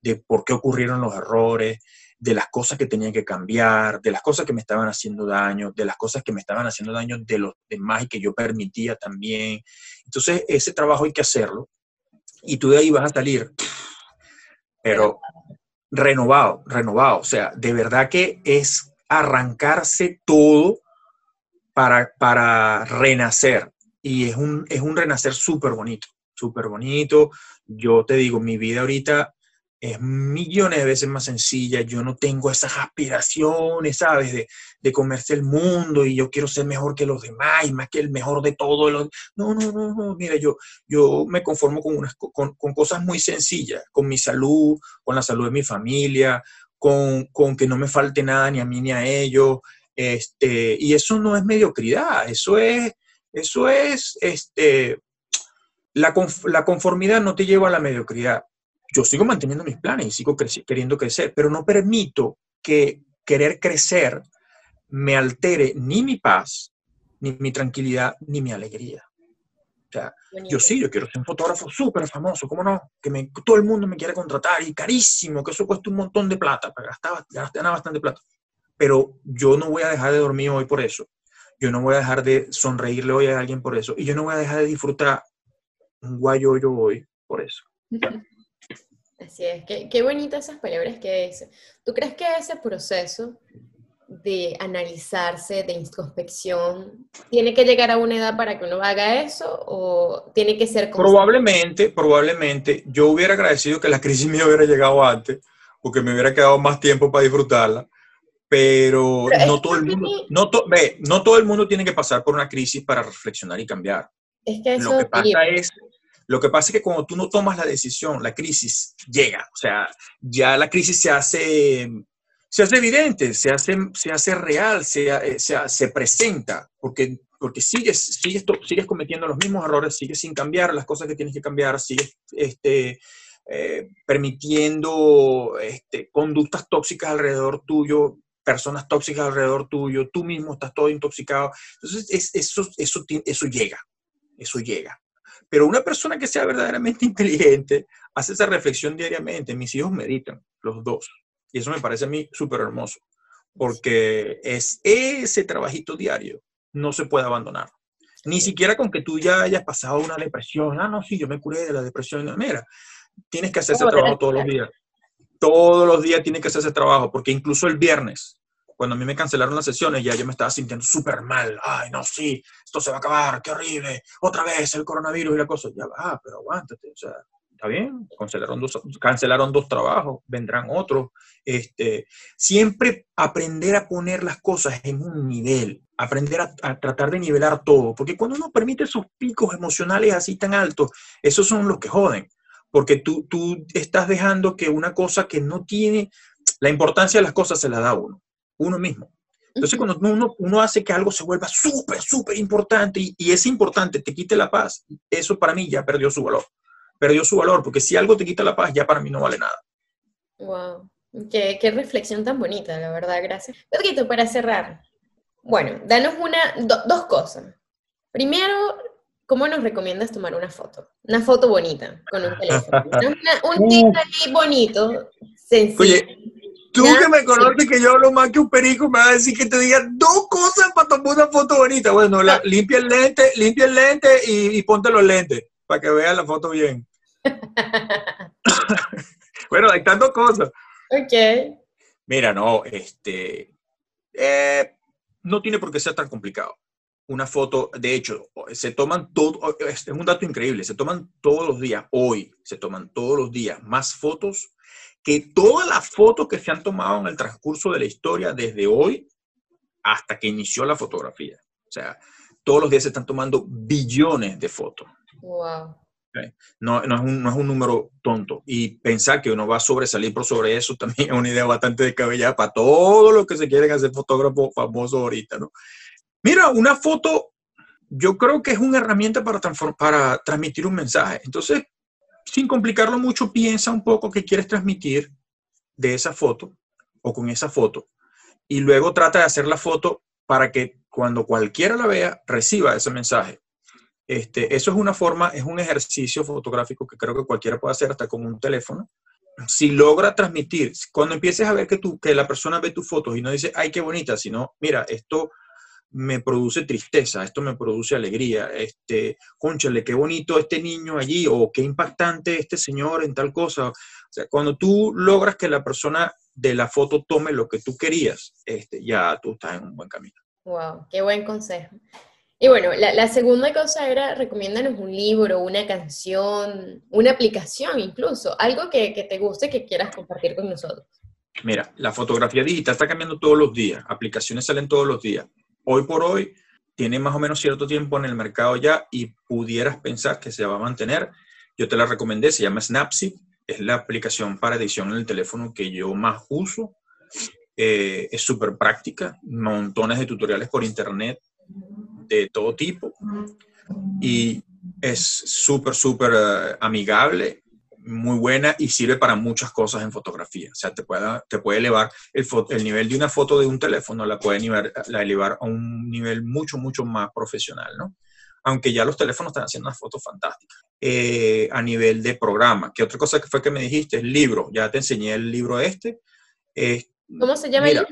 S2: de por qué ocurrieron los errores, de las cosas que tenía que cambiar, de las cosas que me estaban haciendo daño, de las cosas que me estaban haciendo daño de los demás y que yo permitía también. Entonces, ese trabajo hay que hacerlo y tú de ahí vas a salir, pero renovado, renovado. O sea, de verdad que es arrancarse todo para, para renacer. Y es un, es un renacer súper bonito, súper bonito. Yo te digo, mi vida ahorita es millones de veces más sencilla. Yo no tengo esas aspiraciones, ¿sabes? De, de, comerse el mundo y yo quiero ser mejor que los demás y más que el mejor de todos. No, no, no, no. Mira, yo, yo me conformo con, unas, con, con, cosas muy sencillas, con mi salud, con la salud de mi familia, con, con que no me falte nada ni a mí ni a ellos. Este, y eso no es mediocridad, eso es, eso es, este, la, la conformidad no te lleva a la mediocridad yo sigo manteniendo mis planes y sigo queriendo crecer, pero no permito que querer crecer me altere ni mi paz, ni mi tranquilidad, ni mi alegría. O sea, yo sí, yo quiero ser un fotógrafo súper famoso, ¿cómo no? Que me, todo el mundo me quiere contratar y carísimo, que eso cuesta un montón de plata, para gastar, gastar bastante plata. Pero yo no voy a dejar de dormir hoy por eso. Yo no voy a dejar de sonreírle hoy a alguien por eso. Y yo no voy a dejar de disfrutar un guayoyo hoy por eso.
S1: Así es, qué, qué bonitas esas palabras que dice. ¿Tú crees que ese proceso de analizarse, de introspección, tiene que llegar a una edad para que uno haga eso o tiene que ser...
S2: Probablemente, probablemente. Yo hubiera agradecido que la crisis me hubiera llegado antes, porque me hubiera quedado más tiempo para disfrutarla, pero, no todo el mundo, no, ve, no todo el mundo tiene que pasar por una crisis para reflexionar y cambiar.
S1: Es que
S2: eso Lo que pasa es Lo que pasa es que cuando tú no tomas la decisión, la crisis llega. O sea, ya la crisis se hace, se hace evidente, se hace, se hace real, se, eh, se, se presenta, porque, porque sigues, sigues, sigues cometiendo los mismos errores, sigues sin cambiar las cosas que tienes que cambiar, sigues este, eh, permitiendo este, conductas tóxicas alrededor tuyo, personas tóxicas alrededor tuyo, tú mismo estás todo intoxicado. Entonces, eso, eso, eso llega, eso llega. Pero una persona que sea verdaderamente inteligente hace esa reflexión diariamente. Mis hijos meditan, los dos. Y eso me parece a mí súper hermoso, porque es ese trabajito diario, no se puede abandonar. Ni siquiera con que tú ya hayas pasado una depresión. Ah, no, sí, yo me curé de la depresión. Mira, tienes que hacer ese trabajo todos los días. Todos los días tienes que hacer ese trabajo, porque incluso el viernes, cuando a mí me cancelaron las sesiones, ya yo me estaba sintiendo súper mal. Ay, no, sí, esto se va a acabar, qué horrible. Otra vez el coronavirus y la cosa. Ya va, pero aguántate. O sea, está bien, cancelaron dos, cancelaron dos trabajos, vendrán otros. Este, siempre aprender a poner las cosas en un nivel, aprender a, tratar de nivelar todo, porque cuando uno permite esos picos emocionales así tan altos, esos son los que joden porque tú, tú estás dejando que una cosa que no tiene, la importancia de las cosas se la da uno, uno mismo. Entonces, cuando uno, uno hace que algo se vuelva súper, súper importante y, y, es importante, te quite la paz, eso para mí ya perdió su valor. Perdió su valor, porque si algo te quita la paz, ya para mí no vale nada.
S1: Wow, qué, qué reflexión tan bonita, la verdad, gracias. Pedrito, para cerrar, bueno, danos una, do, dos cosas. Primero, ¿Cómo nos recomiendas tomar una foto? Una foto bonita con un teléfono. Una, un tip ahí bonito, sencillo. Oye,
S2: tú que me conoces que yo hablo más que un perico, me vas a decir que te diga dos cosas para tomar una foto bonita. Bueno, la, limpia el lente, limpia el lente y, y ponte los lentes para que veas la foto bien. bueno, hay tantas cosas.
S1: Ok.
S2: Mira, no, este, eh, no tiene por qué ser tan complicado una foto, de hecho, se toman todo, es un dato increíble, se toman todos los días, hoy se toman todos los días más fotos que todas las fotos que se han tomado en el transcurso de la historia desde hoy hasta que inició la fotografía. O sea, todos los días se están tomando billones de fotos.
S1: Wow.
S2: No, no, es un, no, es un, número tonto. Y pensar que uno va a sobresalir por sobre eso también es una idea bastante descabellada para todos los que se quieren hacer fotógrafos famosos ahorita, ¿no? Mira, una foto yo creo que es una herramienta para, para transmitir un mensaje. Entonces, sin complicarlo mucho, piensa un poco qué quieres transmitir de esa foto o con esa foto y luego trata de hacer la foto para que cuando cualquiera la vea reciba ese mensaje. Este, eso es una forma, es un ejercicio fotográfico que creo que cualquiera puede hacer hasta con un teléfono. Si logra transmitir, cuando empieces a ver que, tú, que la persona ve tus fotos y no dice, ay, qué bonita, sino, mira, esto me produce tristeza, esto me produce alegría, este, conchale, qué bonito este niño allí, o qué impactante este señor en tal cosa. O sea, cuando tú logras que la persona de la foto tome lo que tú querías, este, ya tú estás en un buen camino.
S1: Wow, qué buen consejo. Y bueno, la, la segunda cosa era, recomiéndanos un libro, una canción, una aplicación incluso, algo que, que te guste, que quieras compartir con nosotros.
S2: Mira, la fotografía digital está cambiando todos los días, aplicaciones salen todos los días hoy por hoy tiene más o menos cierto tiempo en el mercado ya y pudieras pensar que se va a mantener. Yo te la recomendé, se llama Snapseed, es la aplicación para edición en el teléfono que yo más uso. Eh, es súper práctica, montones de tutoriales por internet de todo tipo y es súper, súper uh, amigable muy buena y sirve para muchas cosas en fotografía. O sea, te puede, te puede elevar el, el nivel de una foto de un teléfono, la puede elevar, la elevar a un nivel mucho, mucho más profesional, ¿no? Aunque ya los teléfonos están haciendo unas fotos fantásticas. Eh, a nivel de programa. ¿Qué otra cosa que fue que me dijiste? El libro. Ya te enseñé el libro este.
S1: Eh, ¿Cómo se llama
S2: mira,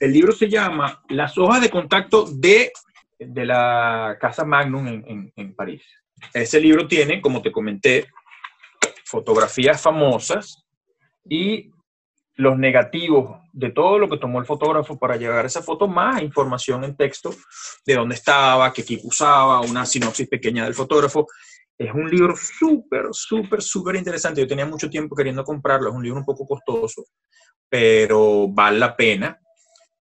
S2: el libro? se llama Las hojas de contacto de, de la Casa Magnum en, en, en París. Ese libro tiene, como te comenté, fotografías famosas y los negativos de todo lo que tomó el fotógrafo para llevar esa foto, más información en texto de dónde estaba, qué equipo usaba, una sinopsis pequeña del fotógrafo. Es un libro súper, súper, súper interesante. Yo tenía mucho tiempo queriendo comprarlo. Es un libro un poco costoso, pero vale la pena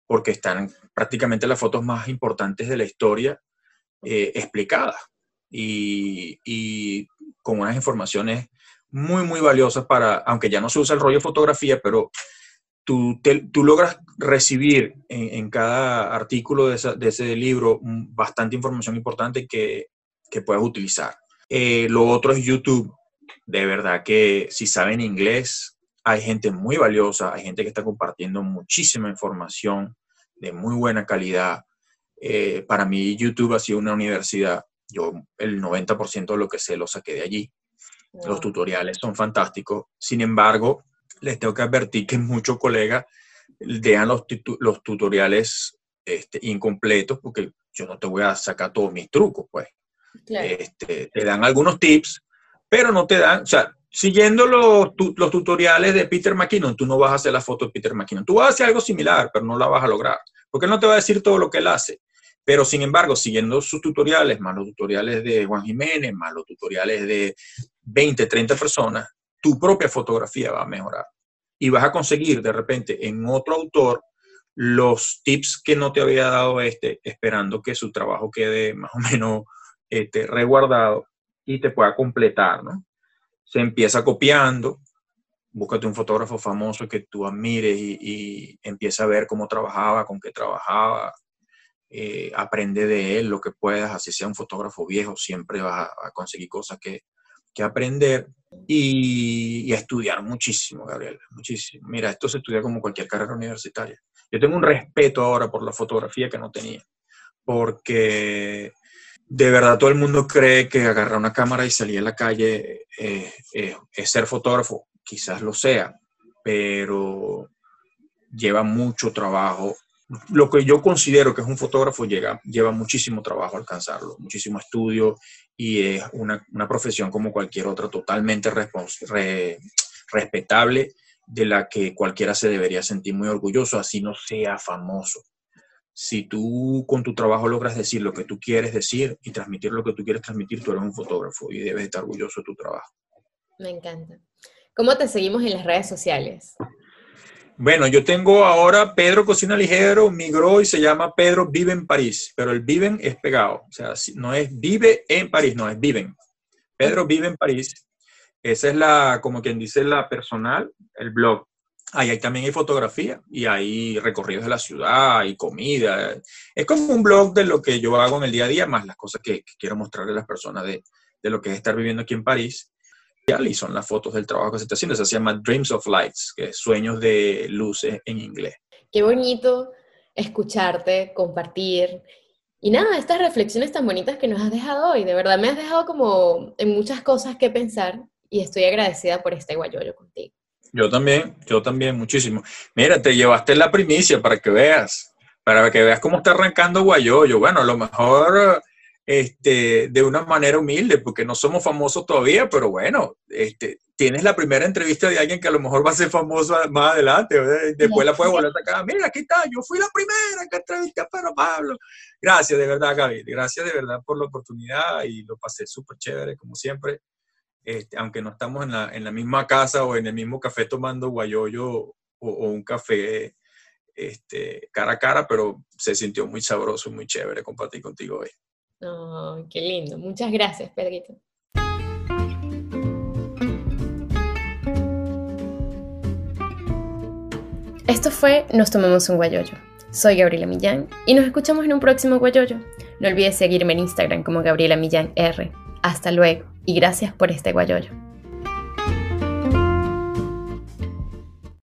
S2: porque están prácticamente las fotos más importantes de la historia eh, explicadas. Y, y con unas informaciones muy, muy valiosas para, aunque ya no se usa el rollo de fotografía, pero tú, tú logras recibir en, cada artículo de, de, ese libro bastante información importante que, que puedes utilizar. Eh, lo otro es YouTube. De verdad que si saben inglés, hay gente muy valiosa, hay gente que está compartiendo muchísima información de muy buena calidad. Eh, para mí YouTube ha sido una universidad. Yo el 90% de lo que sé lo saqué de allí. Los tutoriales son fantásticos. Sin embargo, les tengo que advertir que muchos colegas dejan los, los tutoriales este, incompletos porque yo no te voy a sacar todos mis trucos, pues. Este, te dan algunos tips, pero no te dan, o sea, siguiendo los, los, tutoriales de Peter McKinnon, tú no vas a hacer la foto de Peter McKinnon. Tú vas a hacer algo similar, pero no la vas a lograr, porque él no te va a decir todo lo que él hace. Pero sin embargo, siguiendo sus tutoriales, más los tutoriales de Juan Jiménez, más los tutoriales de 20, 30 personas, tu propia fotografía va a mejorar. Y vas a conseguir de repente en otro autor los tips que no te había dado este, esperando que su trabajo quede más o menos este, reguardado y te pueda completar, ¿no? Se empieza copiando, búscate un fotógrafo famoso que tú admires y, empieza a ver cómo trabajaba, con qué trabajaba, eh, aprende de él lo que puedas, así sea un fotógrafo viejo, siempre vas a, conseguir cosas que, aprender y, a estudiar muchísimo, Gabriel, muchísimo. Mira, esto se estudia como cualquier carrera universitaria. Yo tengo un respeto ahora por la fotografía que no tenía, porque de verdad todo el mundo cree que agarrar una cámara y salir a la calle eh, eh, es ser fotógrafo. Quizás lo sea, pero lleva mucho trabajo. Lo que yo considero que es un fotógrafo llega, lleva muchísimo trabajo alcanzarlo, muchísimo estudio y es una, profesión como cualquier otra, totalmente respetable, de la que cualquiera se debería sentir muy orgulloso, así no sea famoso si tú con tu trabajo logras decir lo que tú quieres decir y transmitir lo que tú quieres transmitir, tú eres un fotógrafo y debes estar orgulloso de tu trabajo.
S1: Me encanta. ¿Cómo te seguimos en las redes sociales?
S2: Bueno, yo tengo ahora Pedro Cocina Ligero, migró y se llama Pedro Vive en París, pero el Viven es pegado, o sea, no es Vive en París, no es Viven. Pedro Vive en París, esa es la, como quien dice, la personal, el blog. Ahí, también hay fotografía y hay recorridos de la ciudad y comida. Es como un blog de lo que yo hago en el día a día, más las cosas que, quiero mostrarle a las personas de, lo que es estar viviendo aquí en París. Y son las fotos del trabajo que se está haciendo. Se llama Dreams of Lights, que es sueños de luces en inglés.
S1: Qué bonito escucharte, compartir. Y nada, estas reflexiones tan bonitas que nos has dejado hoy. De verdad me has dejado como en muchas cosas que pensar y estoy agradecida por este guayoyo contigo.
S2: Yo también, yo también, muchísimo. Mira, te llevaste la primicia para que veas, para que veas cómo está arrancando Guayoyo. Bueno, a lo mejor este, de una manera humilde, porque no somos famosos todavía, pero bueno, este, tienes la primera entrevista de alguien que a lo mejor va a ser famoso más adelante, después la puedes volver a sacar. Mira, aquí está, yo fui la primera que entrevisté a Pedro Pablo. Gracias de verdad, Gaby, gracias de verdad por la oportunidad y lo pasé súper chévere, como siempre. Este, aunque no estamos en la, en la, misma casa o en el mismo café tomando guayoyo o, o, un café este, cara a cara, pero se sintió muy sabroso y muy chévere compartir contigo hoy.
S1: Oh, qué lindo. Muchas gracias, Pedrito. Esto fue Nos Tomamos un Guayoyo. Soy Gabriela Millán y nos escuchamos en un próximo Guayoyo. No olvides seguirme en Instagram como Gabriela Millán R. Hasta luego y gracias por este guayoyo.